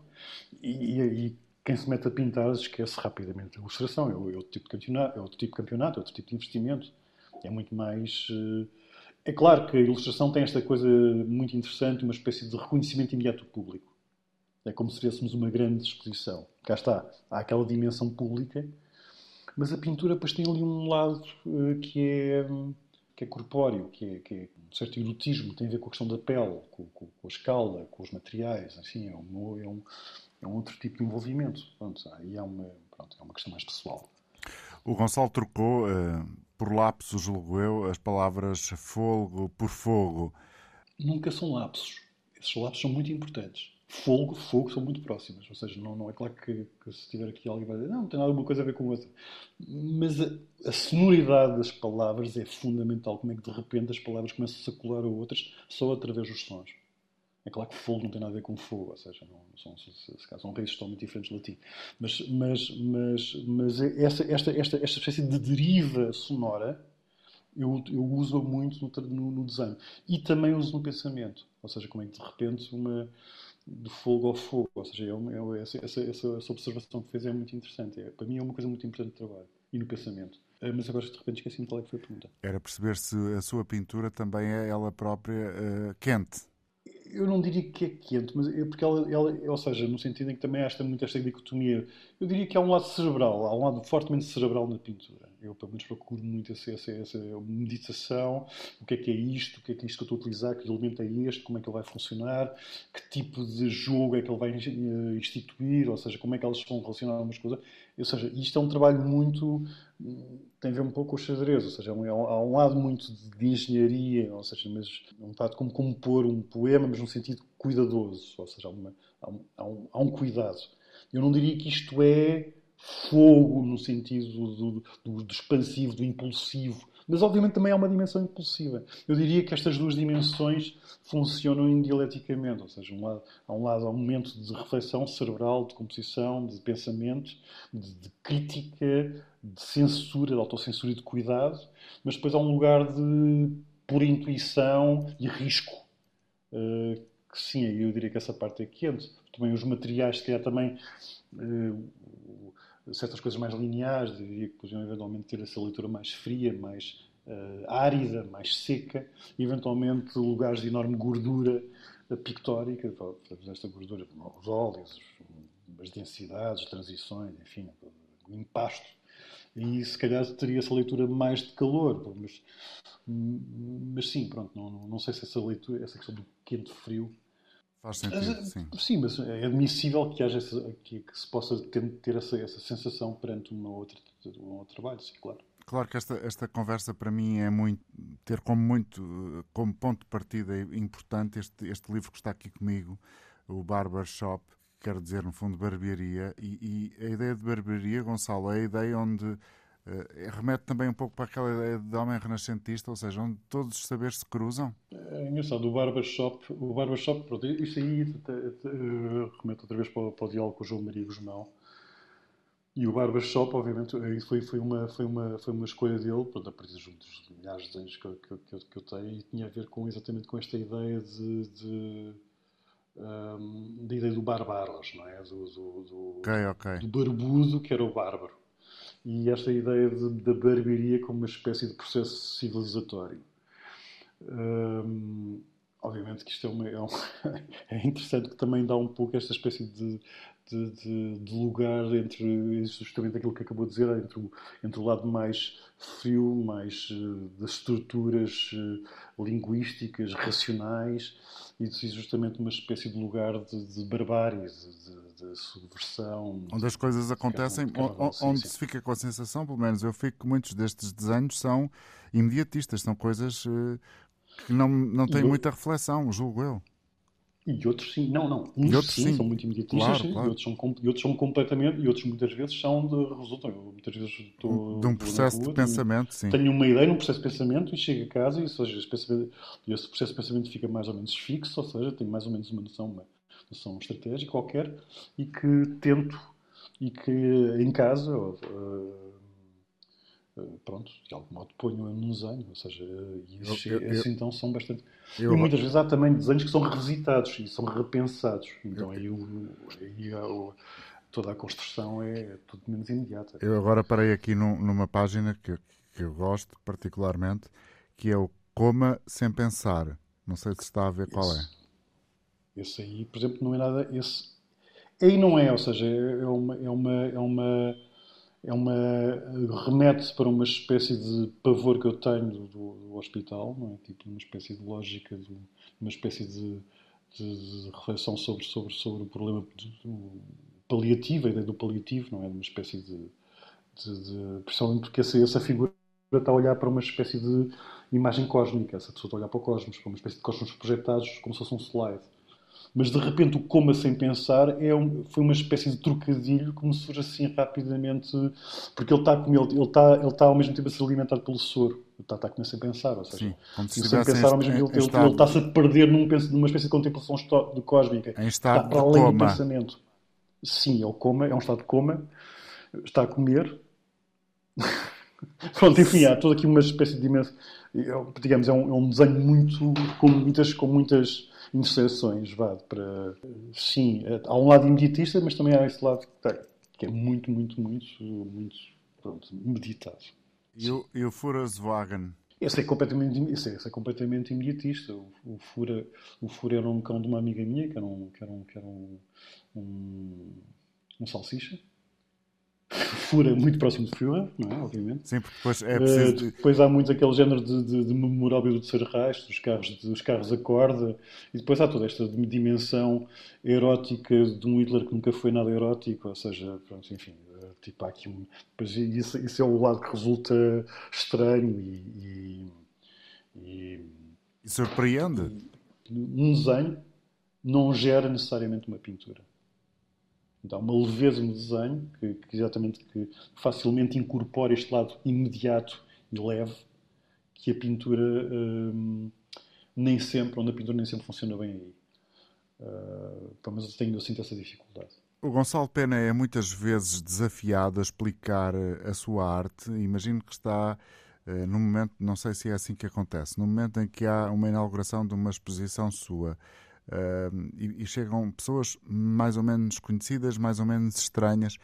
e, e, quem se mete a pintar esquece rapidamente a ilustração. É, é outro tipo de campeonato, é outro tipo de campeonato, é outro tipo de investimento. É muito mais. Eh, é claro que a ilustração tem esta coisa muito interessante, uma espécie de reconhecimento imediato do público. É como se tivéssemos uma grande exposição. Cá está, há aquela dimensão pública, mas a pintura depois tem ali um lado eh, que é que é corpóreo, que é, que é um certo erotismo, tem a ver com a questão da pele, com, com, com a escala, com os materiais, assim, é um, é um, é um outro tipo de envolvimento. Pronto, aí é uma, pronto, é uma questão mais pessoal. O Gonçalo trocou, uh, por lapsos, julgo eu, as palavras fogo por fogo. Nunca são lapsos. Esses lapsos são muito importantes fogo, fogo são muito próximas. Ou seja, não, não é claro que, que se tiver aqui alguém vai dizer, não, não tem nada uma coisa a ver com outra. Mas a, a, sonoridade das palavras é fundamental. Como é que de repente as palavras começam a circular a outras só através dos sons. É claro que fogo não tem nada a ver com fogo, ou seja, não, são, se, são raízes totalmente diferentes de latim. Mas, mas, mas, mas essa, esta, esta, esta espécie de deriva sonora eu, eu uso muito no, no, no desenho. E também uso no pensamento. Ou seja, como é que de repente uma de fogo ao fogo. Ou seja, é uma, é essa, essa, essa, observação que fez é muito interessante. É, para mim é uma coisa muito importante de trabalho e no pensamento. Eh, mas agora de repente esqueci-me qual é que foi a pergunta. Era perceber se a sua pintura também é ela própria uh, quente. Eu não diria que é quente, mas é porque ela, ela, ou seja, no sentido em que também há esta, muito esta dicotomia. Eu diria que há um lado cerebral, há um lado fortemente cerebral na pintura. Eu, pelo menos, procuro muito essa, essa, essa meditação. O que é que é isto? O que é que é isto que eu estou a utilizar? Que elemento é este? Como é que ele vai funcionar? Que tipo de jogo é que ele vai eh, instituir? Ou seja, como é que elas vão relacionar umas coisas? Ou seja, isto é um trabalho muito. tem a ver um pouco com o xadrez. Ou seja, é há um lado muito de engenharia, ou seja, mas é um bocado como compor um poema, mas num sentido cuidadoso. Ou seja, há, uma, um, há, um, há um cuidado. Eu não diria que isto é fogo no sentido do, do, do, expansivo, do impulsivo, Mas, obviamente, também há uma dimensão impulsiva. Eu diria que estas duas dimensões funcionam indialeticamente. Ou seja, um lado, há um lado, há um momento de reflexão cerebral, de composição, de pensamento, de, de crítica, de censura, de autocensura e de cuidado. Mas depois há um lugar de pura intuição e risco. Uh, que sim, eu diria que essa parte é quente. Também os materiais, se calhar também... Uh, certas coisas mais lineares, diria que podiam eventualmente ter essa leitura mais fria, mais uh, árida, mais seca, eventualmente lugares de enorme gordura uh, pictórica, esta gordura, os óleos, as densidades, as transições, enfim, o impasto. E se calhar teria essa leitura mais de calor, mas, mas sim, pronto, não, não sei se essa leitura, essa questão do quente-frio Faz sentido, sim. Sim, mas é admissível que, haja essa, que, que se possa ter, ter essa, essa, sensação perante uma outra, um outro trabalho, sim, claro. Claro que esta, esta conversa para mim é muito ter como muito como ponto de partida importante este, este livro que está aqui comigo, o Barber Shop, que quer dizer no fundo barbearia, e, e a ideia de barbearia, Gonçalo, é a ideia onde Uh, remete também um pouco para aquela ideia de homem renascentista, ou seja, onde todos os saberes se cruzam? É engraçado, o barbershop, o barbershop pronto, isto aí uh, remete outra vez para, para o diálogo com o João Maria Guzmão. E o barbershop, obviamente, foi, foi, uma, foi, uma, foi uma escolha dele, pronto, a partir dos milhares de anos que, que, que, que, eu tenho, e tinha a ver com, exatamente com esta ideia de, de um, da ideia do barbaros, não é? Do, do, do, okay, okay. do barbudo que era o bárbaro e esta ideia da barbearia como uma espécie de processo civilizatório. Hum, obviamente que isto é, uma, é, um, é, interessante que também dá um pouco esta espécie de, de, de, de, lugar entre justamente aquilo que acabou de dizer, entre o, entre o lado mais frio, mais uh, das estruturas uh, linguísticas, racionais, e justamente uma espécie de lugar de, de barbárie, de, de, subversão. Onde as coisas acontecem, onde, se fica com a sensação, pelo menos eu fico que muitos destes desenhos são imediatistas, são coisas uh, que não, não têm muita reflexão, julgo eu. E outros sim, não, não. Uns outros, sim, sim, são muito imediatistas claro, claro. E, outros são, e outros são completamente, e outros muitas vezes são de, resultam. Eu muitas vezes estou. De um processo rua, de pensamento, tenho, sim. Tenho uma ideia num processo de pensamento e chego a casa e, seja, esse, esse processo de pensamento fica mais ou menos fixo, ou seja, tenho mais ou menos uma noção, uma noção estratégica qualquer e que tento e que em casa. Uh, eh, pronto, de algum modo ponho num desenho, ou seja, esses, eu, eu, esses então são bastante. Eu, e muitas vezes há também desenhos que são revisitados e são repensados, então aí, o, aí o, toda a construção é tudo menos imediata. Eu agora parei aqui num, numa página que, que eu gosto particularmente, que é o Coma Sem Pensar. Não sei se está a ver qual esse, é. Esse aí, por exemplo, não é nada. Esse, aí não é, ou seja, é uma. É uma, é uma é uma remete para uma espécie de pavor que eu tenho do, do hospital, não é? Tipo uma espécie de lógica, de, uma espécie de, de, de, reflexão sobre, sobre, sobre o problema do paliativo, a ideia do paliativo, não é? Uma espécie de, de, principalmente porque essa, essa figura está a olhar para uma espécie de imagem cósmica, essa pessoa está a olhar para o cosmos, para uma espécie de cosmos projetados como se fosse um slide mas de repente o coma sem pensar é um, foi uma espécie de trocadilho que me surge assim rapidamente, porque ele está ele, ele está, ele está ao mesmo tempo a ser alimentado pelo soro. Está, está a comer sem pensar, ou seja, Sim, como se sem pensar ao mesmo tempo, ele, ele, ele está-se a perder num, numa espécie de contemplação de cósmica. Em estado está para além coma. do pensamento. Sim, ele coma, é um estado de coma, está a comer. Pronto, enfim, há toda aqui uma espécie de dimensão. Digamos, é um, é um desenho muito. com muitas. Com muitas interseções, vá, para... Sim, há um lado imediatista, mas também há esse lado que é muito, muito, muito, muito, pronto, meditado. E o, e o? Esse é completamente, esse é, esse é completamente imediatista. O, o, Fura, o Fura era um cão de uma amiga minha, que era um, que era um, que era um, um, um salsicha fura muito próximo de Führer, não é? Obviamente. Sim, porque depois é preciso. Uh, depois há muito aquele género de, de, de memorável do terceiro rastro, dos carros, dos carros a corda, e depois há toda esta dimensão erótica de um Hitler que nunca foi nada erótico, ou seja, pronto, enfim, eh, tipo há aqui um. Depois, isso, isso é o lado que resulta estranho e. e, e, e surpreende. Um desenho não gera necessariamente uma pintura. Então, uma leveza no desenho, que, que exatamente que facilmente incorpora este lado imediato e leve, que a pintura um, nem sempre, onde a pintura nem sempre funciona bem aí. Uh, mas eu, tenho, eu sinto essa dificuldade. O Gonçalo Pena é muitas vezes desafiado a explicar eh, a sua arte. Imagino que está uh, no momento, não sei se é assim que acontece, no momento em que há uma inauguração de uma exposição sua. Uh, e, e, chegam pessoas mais ou menos conhecidas, mais ou menos estranhas,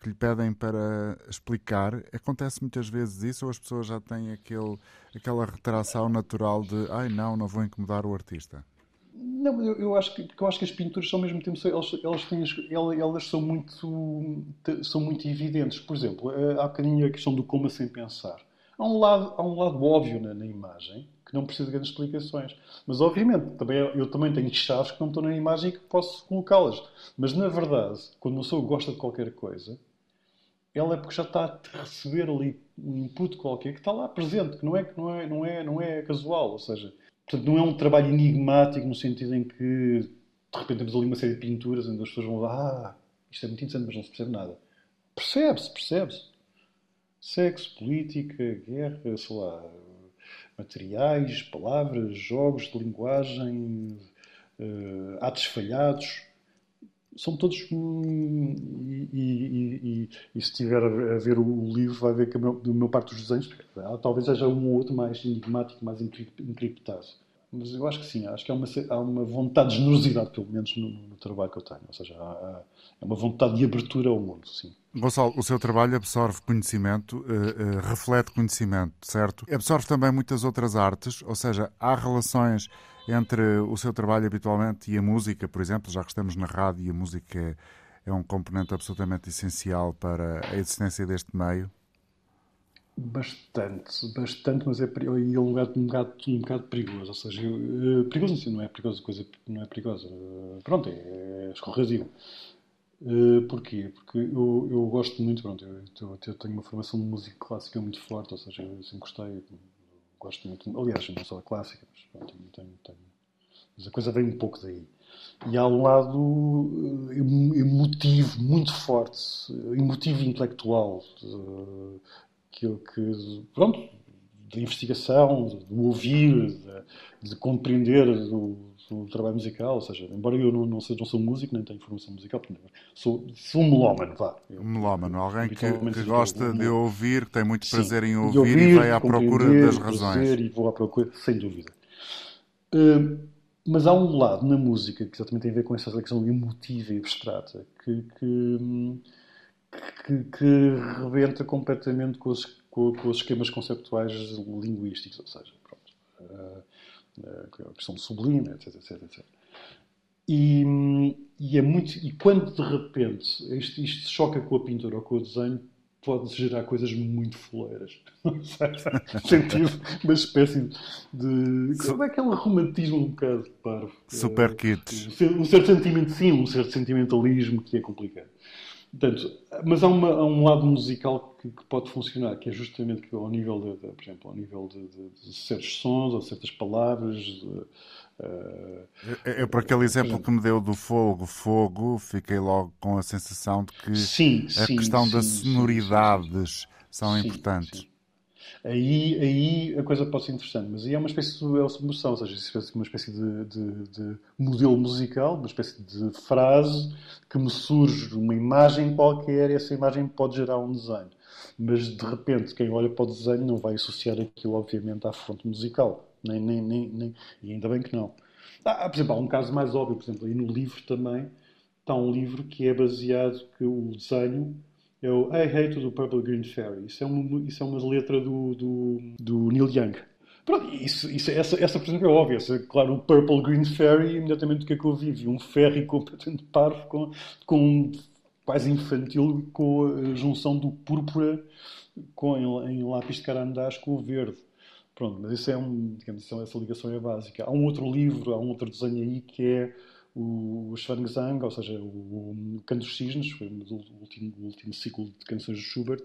que lhe pedem para explicar. Acontece muitas vezes isso ou as pessoas já têm aquele, aquela retração natural de ai não, não vou incomodar o artista? Não, eu, eu, acho que, eu acho que as pinturas ao mesmo tempo elas, elas, têm, elas são, muito, são muito evidentes. Por exemplo, eh, há bocadinho a questão do coma sem pensar. Há um lado, há um lado óbvio na, na imagem que não precisa de grandes explicações. Mas, obviamente, também, eu também tenho chaves que não estão na imagem e que posso colocá-las. Mas, na verdade, quando uma pessoa gosta de qualquer coisa, ela é porque já está a receber ali um input qualquer que está lá presente, que não é, que não é, não é, não é casual. Ou seja, portanto, não é um trabalho enigmático no sentido em que, de repente, temos ali uma série de pinturas onde as pessoas vão lá, ah, isto é muito interessante, mas não se percebe nada. Percebe-se, percebe-se. Sexo, política, guerra, sei lá, materiais, palavras, jogos de linguagem, uh, atos falhados, são todos. E, e, e, e, se estiver a ver o livro, vai ver que do meu parte dos desenhos, talvez haja um ou outro mais enigmático, mais encriptado. Mas eu acho que sim, acho que há uma, há uma vontade de generosidade, pelo menos no, no trabalho que eu tenho. Ou seja, há, há uma vontade de abertura ao mundo, sim. Gonçalo, o seu trabalho absorve conhecimento, uh, uh, reflete conhecimento, certo? Absorve também muitas outras artes, ou seja, há relações entre o seu trabalho habitualmente e a música, por exemplo, já que estamos na rádio e a música é, é um componente absolutamente essencial para a existência deste meio? Bastante, bastante, mas é, é um bocado, um, bocado, um bocado perigoso. Ou seja, eu, eh, perigoso não é perigoso, coisa não é perigosa. Pronto, é, é escorregadio. Uh, porquê? Porque eu, eu gosto muito, pronto, eu, eu, tenho uma formação de música clássica muito forte, ou seja, eu sempre gostei, gosto muito, aliás, não só a clássica, mas pronto, tenho, tenho, mas a coisa vem um pouco daí. E há um lado emotivo muito forte, emotivo intelectual, que, que pronto, de investigação, de ouvir, de, de compreender o, trabalho musical. Ou seja, embora eu não, não, seja, não sou músico, nem tenho formação musical, sou, sou um melómano, vá. Um melómano, alguém que, que gosta de ouvir, que tem muito prazer Sim, em ouvir, ouvir, e vai à procura das razões. E vou à procura, sem dúvida. Uh, mas há um lado na música que exatamente tem a ver com essa seleção emotiva e abstrata que, que que, que rebenta completamente com os, com, com os, esquemas conceptuais linguísticos, ou seja, pronto, uh, uh, a questão sublime, etc, etc, etc. E, e, é muito, e quando de repente isto, isto choca com a pintura ou com o desenho, pode gerar coisas muito foleiras. Sentir uma espécie de. Como é aquele romantismo um bocado parvo? Super kits. Um certo sentimento, sim, um certo sentimentalismo que é complicado. Portanto, mas há, uma, há, um lado musical que, que, pode funcionar, que é justamente que ao nível, de, de por exemplo, ao nível de, de, de, certos sons ou certas palavras. Uh, é, é por aquele exemplo exemplo, que me deu do fogo, fogo, fiquei logo com a sensação de que sim, a sim, questão sim, das sonoridades são importantes. Aí, aí a coisa pode ser interessante, mas aí é uma espécie de emoção, ou seja, é uma espécie de, de, de, modelo musical, uma espécie de frase que me surge uma imagem qualquer e essa imagem pode gerar um desenho. Mas de repente, quem olha para o desenho não vai associar aquilo, obviamente, à fonte musical. Nem, nem, nem, nem, e ainda bem que não. Ah, por exemplo, há um caso mais óbvio, por exemplo, aí no livro também está um livro que é baseado que o desenho é o I Hate do Purple Green Fairy. Isso é uma, isso é uma letra do, do, do Neil Young. Pronto, isso, isso, essa, essa, por exemplo, é óbvia. Claro, o Purple Green Fairy, imediatamente o que é que eu vi? Vi um ferry completamente parvo, com, com quase infantil, com a junção do púrpura com, em, em lápis de carandás com o verde. Pronto, mas isso é um, digamos, essa ligação é básica. Há um outro livro, há um outro desenho aí que é o Schwangzang, ou seja, o, o Canto dos Cisnes, foi o último, o último ciclo de canções de Schubert,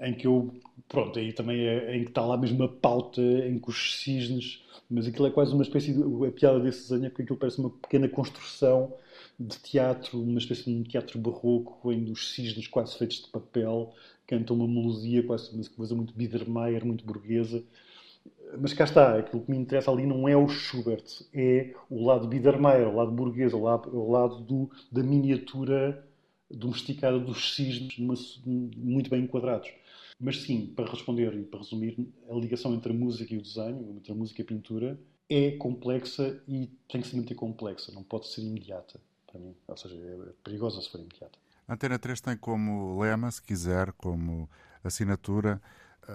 em que eu, pronto, aí também é em que está lá a pauta, em que os cisnes, mas aquilo é quase uma espécie de, a piada desse desenho é que aquilo parece uma pequena construção de teatro, uma espécie de teatro barroco, em os cisnes quase feitos de papel cantam uma melodia, quase uma coisa muito Biedermeier, muito burguesa, mas cá está, aquilo que me interessa ali não é o Schubert, é o lado Biedermeier, o lado burguês, o lado, o lado do, da miniatura domesticada dos cisnes muito bem enquadrados. Mas sim, para responder e para resumir, a ligação entre a música e o desenho, entre a música e a pintura, é complexa e tem que se manter complexa, não pode ser imediata para mim. Ou seja, é perigosa se for imediata. Antena 3 tem como lema, se quiser, como assinatura,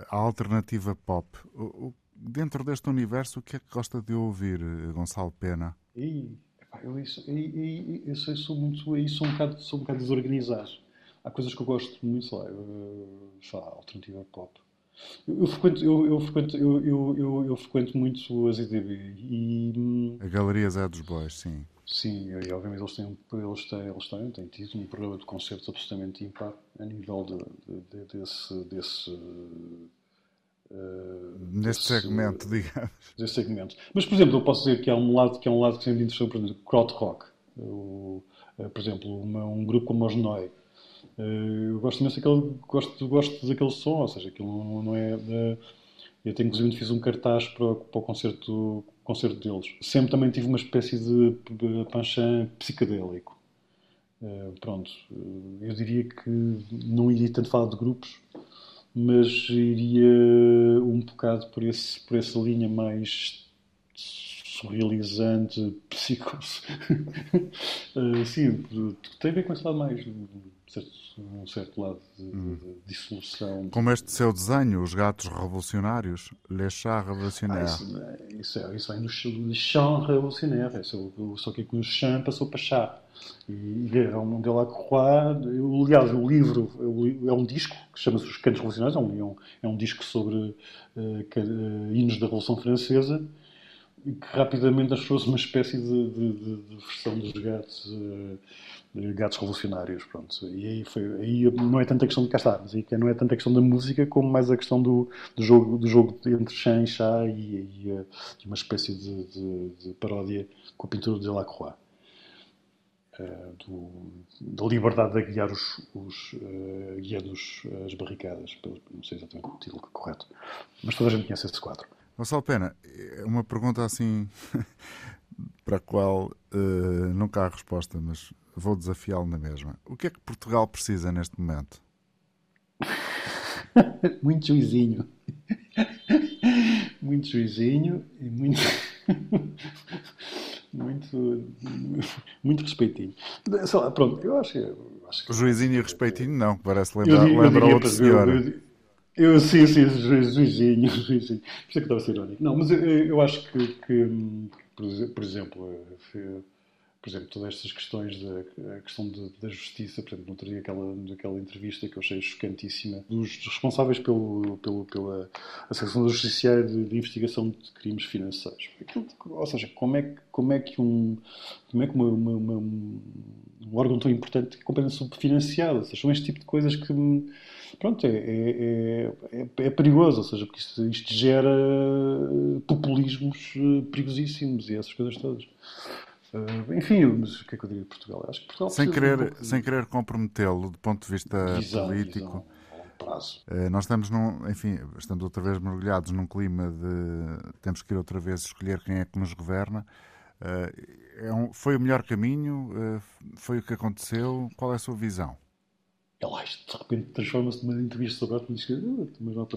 a alternativa pop. Dentro deste universo, o que é que gosta de ouvir, Gonçalo Pena? E, eu, isso, eu, eu, sou muito. Eu sou um bocado, sou um bocado desorganizado. Há coisas que eu gosto muito, sei lá, eu, sei lá alternativa pop. Eu, eu, frequento, eu, eu, frequento, eu, eu, eu, frequento muito as IDB e. Hum, a Galeria Zé dos Bois, sim. Sim, e obviamente eles têm, eles têm, eles têm, têm tido um programa de concertos absolutamente ímpar a nível de, de, de, desse. desse uh, Neste desse, segmento, digamos. Desse segmento. Mas, por exemplo, eu posso dizer que há um lado que é um lado que sempre interessante, por exemplo, crowd rock. O, por exemplo, uma, um grupo como os Noi eh, eu gosto imenso daquele, gosto, gosto daquele som, ou seja, aquilo não, não é. Eh, eu tenho, inclusive, fiz um cartaz para, para o concerto, concerto deles. Sempre também tive uma espécie de panchan psicadélico. Uh, pronto, eu diria que não iria tanto falar de grupos, mas iria um bocado por, esse, por essa linha mais surrealizante, psicos. uh, sim, tem a ver com esse lado mais certo, um certo lado de, hum. de, dissolução. Como este seu desenho, os gatos revolucionários, Les Chats Revolutionnaires. Ah, isso, isso, isso vem do Chant Revolutionnaire, só que com o Chant passou para Chá. E é um Delacroix, aliás, o livro é um disco que chama-se Os Cantos Revolucionários, é um, é um disco sobre uh, hinos da Revolução Francesa e que rapidamente achou-se uma espécie de, de, de, versão dos gatos. Uh, gatos revolucionários, pronto. E aí, foi, aí não é tanta questão de cá aí não é tanta questão da música como mais a questão do, do jogo, do jogo entre chá e chá e, e, eh, e uma espécie de, de, de, paródia com a pintura de Delacroix. Uh, do, da liberdade de guiar os, os uh, as barricadas, não sei exatamente o título correto, mas toda a gente conhece esse quadro. Gonçalo Pena, uma pergunta assim para a qual uh, nunca há resposta, mas vou desafiá-lo na mesma. O que é que Portugal precisa neste momento? muito juizinho. muito juizinho e muito. muito. muito respeitinho. Sei lá, pronto, eu acho que. Acho que... Juizinho e respeitinho não, parece lembrar, eu, lembra outro senhor. Eu, eu, sim, sim, juizinho, juizinho. Isso é que estava a ser irónico. Não, mas eu, eu acho que, que, por exemplo, por exemplo, todas estas questões da questão de, da justiça, por exemplo, não teria aquela, aquela entrevista que eu achei chocantíssima dos responsáveis pelo, pelo, pela Associação da Judiciária de, de, Investigação de Crimes Financeiros. Ou seja, como é, como é que um, como é que uma, uma, uma, um órgão tão importante é completamente subfinanciado? Ou seja, são este tipo de coisas que pronto, é, é, é, é, perigoso, ou seja, porque isto, isto, gera populismos eh, perigosíssimos e essas coisas todas. Uh, enfim, mas o que é que eu diria de Portugal? Acho que Portugal sem querer, um sem querer comprometê-lo do ponto de vista visão, político. Visão, uh, nós estamos num, enfim, estamos outra vez mergulhados num clima de temos que ir outra vez escolher quem é que nos governa. Uh, é um, foi o melhor caminho? foi o que aconteceu? Qual é a sua visão? Ela, de repente transforma-se numa entrevista sobre a diz mas não,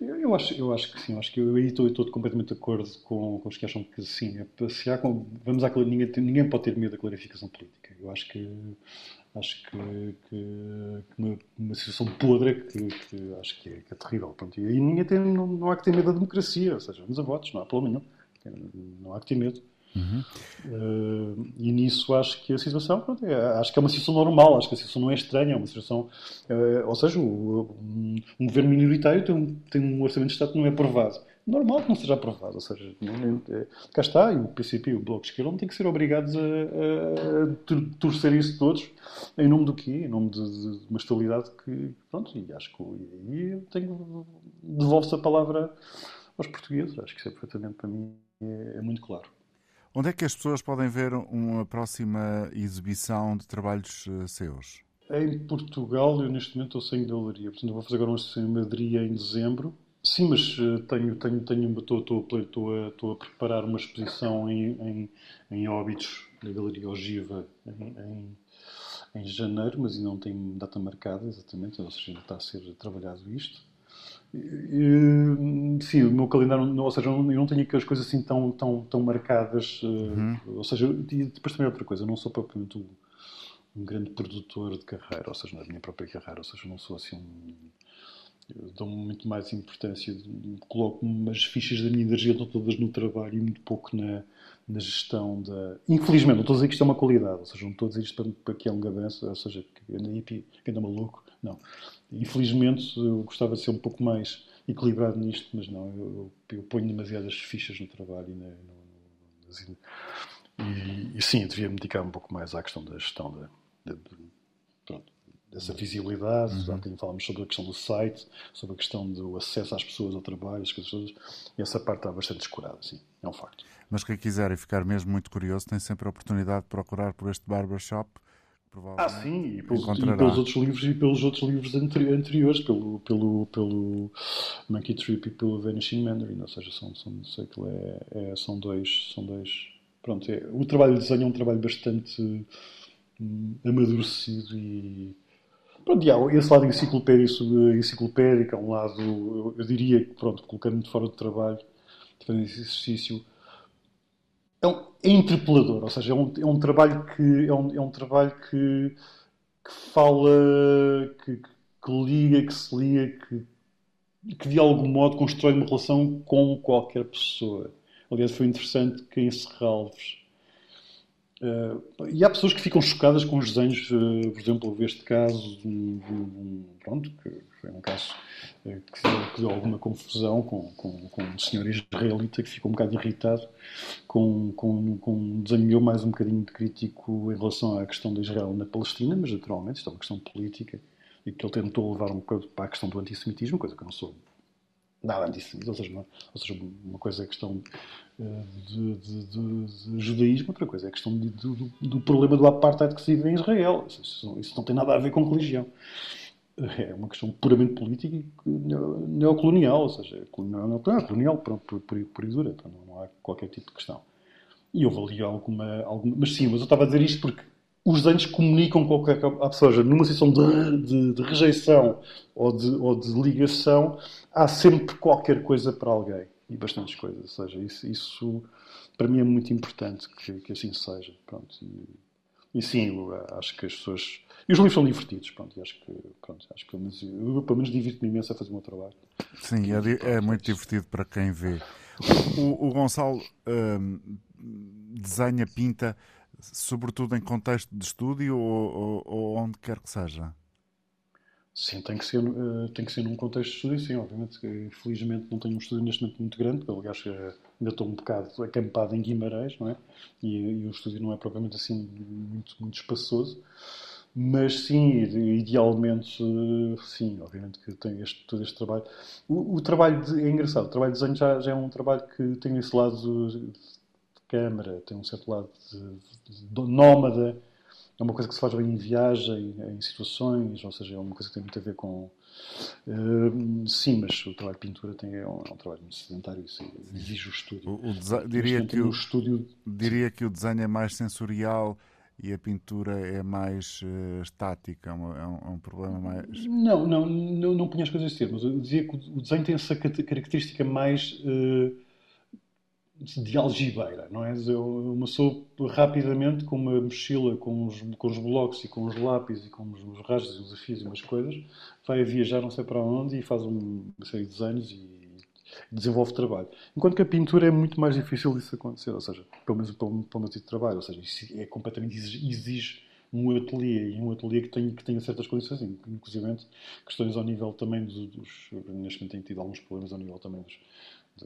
eu, eu, acho, eu acho que sim, eu acho que eu estou, estou completamente de acordo com, com os que acham que sim, é, se há, vamos à, ninguém, ninguém pode ter medo da clarificação política. Eu acho que acho que, que, que uma, uma, situação podre que, que acho que é, é terrível. Pronto, e aí ninguém tem, não, não há que ter medo da democracia, ou seja, vamos a votos, não há problema nenhum, não há que ter medo. Uhum. Uh, e nisso acho que a situação pronto, é, acho que é uma situação normal, acho que a situação não é estranha, é uma situação. Uh, ou seja, o, um, um, governo minoritário tem um, tem um orçamento de Estado que não é aprovado. Normal que não seja aprovado, ou seja, é, cá está, e o PCP e o Bloco de Esquerda não têm que ser obrigados a, a, a torcer isso todos em nome do quê? Em nome de, de uma estabilidade que, pronto, e acho que tenho, devolve-se a palavra aos portugueses, acho que isso é perfeitamente para mim é, é muito claro. Onde é que as pessoas podem ver uma próxima exibição de trabalhos uh, seus? Em Portugal, eu neste momento estou sem galeria. Portanto, vou fazer agora uma em Madrid em dezembro. Sim, mas eh, tenho, tenho, tenho, estou, estou, estou, a, estou a preparar uma exposição em, em, em Óbitos, na Galeria Ogiva, em, em, em, janeiro, mas ainda não tem data marcada, exatamente, ou seja, ainda está a ser trabalhado isto. Sim, o meu calendário, ou seja, eu não tenho aquelas coisas assim tão, tão, tão marcadas, eh, uhum. ou seja, e depois também outra coisa, eu não sou propriamente um, um grande produtor de carreira, ou seja, na minha própria carreira, ou seja, eu não sou assim um dou muito mais importância, coloco as fichas da minha energia todas no trabalho e muito pouco na, na gestão da. Infelizmente, não estou a dizer que isto é uma qualidade, ou seja, não estou a dizer isto para, para que é um gabanço, ou seja, que anda hippie, que anda maluco, não. Infelizmente, eu gostava de ser um pouco mais equilibrado nisto, mas não, eu, eu ponho demasiadas fichas no trabalho e, na, no, e, e, sim, eu devia me dedicar um pouco mais à questão da gestão da, da, dessa visibilidade. Uhum. Falámos sobre a questão do site, sobre a questão do acesso às pessoas ao trabalho, as coisas. E essa parte está bastante descurada, sim, é um facto. Mas quem quiser e ficar mesmo muito curioso tem sempre a oportunidade de procurar por este barbershop. Ah, sim, e pelos, e pelos, outros livros e pelos outros livros anteriores, pelo, pelo, pelo Monkey Trip e pelo Vanishing Mandarin, ou seja, são, são, sei que é, é, são dois, são dois. Pronto, é, o trabalho de desenho é um trabalho bastante hum, amadurecido e Pronto, e esse lado enciclopédico, enciclopédico, é um lado, eu, diria pronto, colocando-me fora do trabalho, fazendo esse exercício, é, um, é interpelador, ou seja, é um, é um trabalho que é um, é um trabalho que, que fala, que, que, liga, que se liga, que, que de algum modo constrói uma relação com qualquer pessoa. Aliás, foi interessante que em Serralves Uh, e há pessoas que ficam chocadas com os desenhos, uh, por exemplo, este caso de um, de um, pronto, que foi um caso uh, que, deu, que, deu, alguma confusão com, com, com, um senhor israelita que ficou um bocado irritado com, com, com um desenho meu mais um bocadinho crítico em relação à questão de Israel na Palestina, mas naturalmente isto é uma questão política e que ele tentou levar um bocado para a questão do antissemitismo, coisa que eu não sou nada antissemita, ou seja, uma, ou seja, uma coisa é questão eh, de, de, de, de, judaísmo, outra coisa é questão do, do, problema do apartheid que se vive em Israel. Isso, isso, não tem nada a ver com religião. É uma questão puramente política e neocolonial, ou seja, colonial, colonial por, por, por, dura, não, não há qualquer tipo de questão. E houve ali alguma, alguma. Mas sim, mas eu estava a dizer isto porque os desenhos comunicam com qualquer pessoa. Seja, numa situação de, de, de, rejeição ou de, ou de ligação, há sempre qualquer coisa para alguém. E bastantes coisas. Ou seja, isso, isso para mim é muito importante que, que assim seja. Pronto, e, e, sim, acho que as pessoas. E os livros são divertidos. Pronto, acho que, pronto, acho que pelo menos, eu, pelo menos divirto-me imenso a fazer o meu trabalho. Sim, é, é muito divertido para quem vê. O, o Gonçalo hum, desenha, pinta sobretudo em contexto de estúdio ou, ou, ou, onde quer que seja? Sim, tem que ser, uh, tem que ser num contexto de estúdio, sim, obviamente. Felizmente não tenho um estúdio neste momento muito grande, porque aliás eh, ainda estou um bocado acampado em Guimarães, não é? E, e, o estúdio não é propriamente assim muito, muito espaçoso. Mas sim, idealmente, sim, obviamente que tenho este, todo este trabalho. O, o trabalho de, é engraçado, o trabalho de desenho já, já é um trabalho que tem esse lado câmara, tem um certo lado de, de, de nómada, é uma coisa que se faz bem em viagem, em situações, ou seja, é uma coisa que tem muito a ver com. Uh, sim, mas o trabalho de pintura tem, é, um, é um trabalho muito sedentário, isso exige o estúdio. O, o diria, que o, estúdio... diria que o desenho é mais sensorial e a pintura é mais uh, estática, é, um, é um, problema mais. Não, não, não, não punha as coisas assim, mas eu dizia que o desenho tem essa característica mais. Uh, de algibeira, não é? Eu, uma pessoa rapidamente com uma mochila, com os, com os blocos e com os lápis e com os, os rastros e os desafios e umas coisas, vai viajar não sei para onde e faz um, uma série de desenhos e desenvolve trabalho. Enquanto que a pintura é muito mais difícil disso acontecer, ou seja, pelo menos para o meu tipo de trabalho, ou seja, é completamente exige um ateliê e um ateliê que tenha, que tenha certas condições, inclusive questões ao nível também dos, dos neste momento tenho tido alguns problemas ao nível também dos,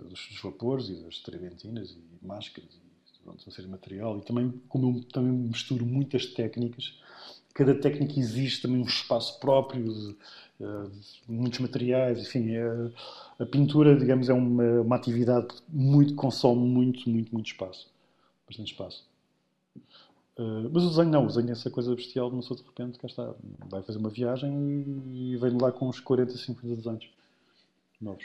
dos vapores e das triventinas e máscaras e pronto, uma série de material. E também, como eu também misturo muitas técnicas, cada técnica exige também um espaço próprio, de, eh, de muitos materiais, enfim, é, a pintura, digamos, é uma, uma atividade muito consome muito, muito, muito espaço, bastante espaço. Uh, mas o desenho não, o desenho é essa coisa bestial de uma pessoa de repente, cá está, vai fazer uma viagem e, e vem lá com uns 40, 50 desenhos novos.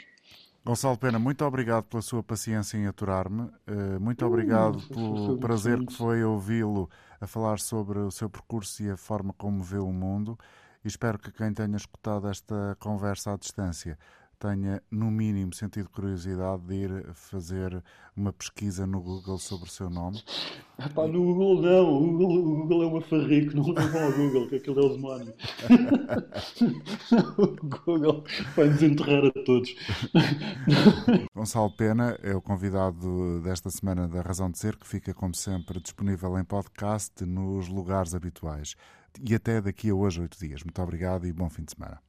Gonçalo Pena, muito obrigado pela sua paciência em aturar-me. Uh, muito obrigado pelo prazer que foi ouvi-lo a falar sobre o seu percurso e a forma como vê o mundo. E espero que quem tenha escutado esta conversa à distância tenha, no mínimo, sentido curiosidade de ir fazer uma pesquisa no Google sobre o seu nome. Ah, pá, no Google não, o Google, o Google é uma farrico, não, não vão ao Google, que aquilo é o demónio. o Google vai desenterrar a todos. Gonçalo Pena é o convidado desta semana da Razão de Ser, que fica, como sempre, disponível em podcast nos lugares habituais. E até daqui a hoje, oito dias. Muito obrigado e bom fim de semana.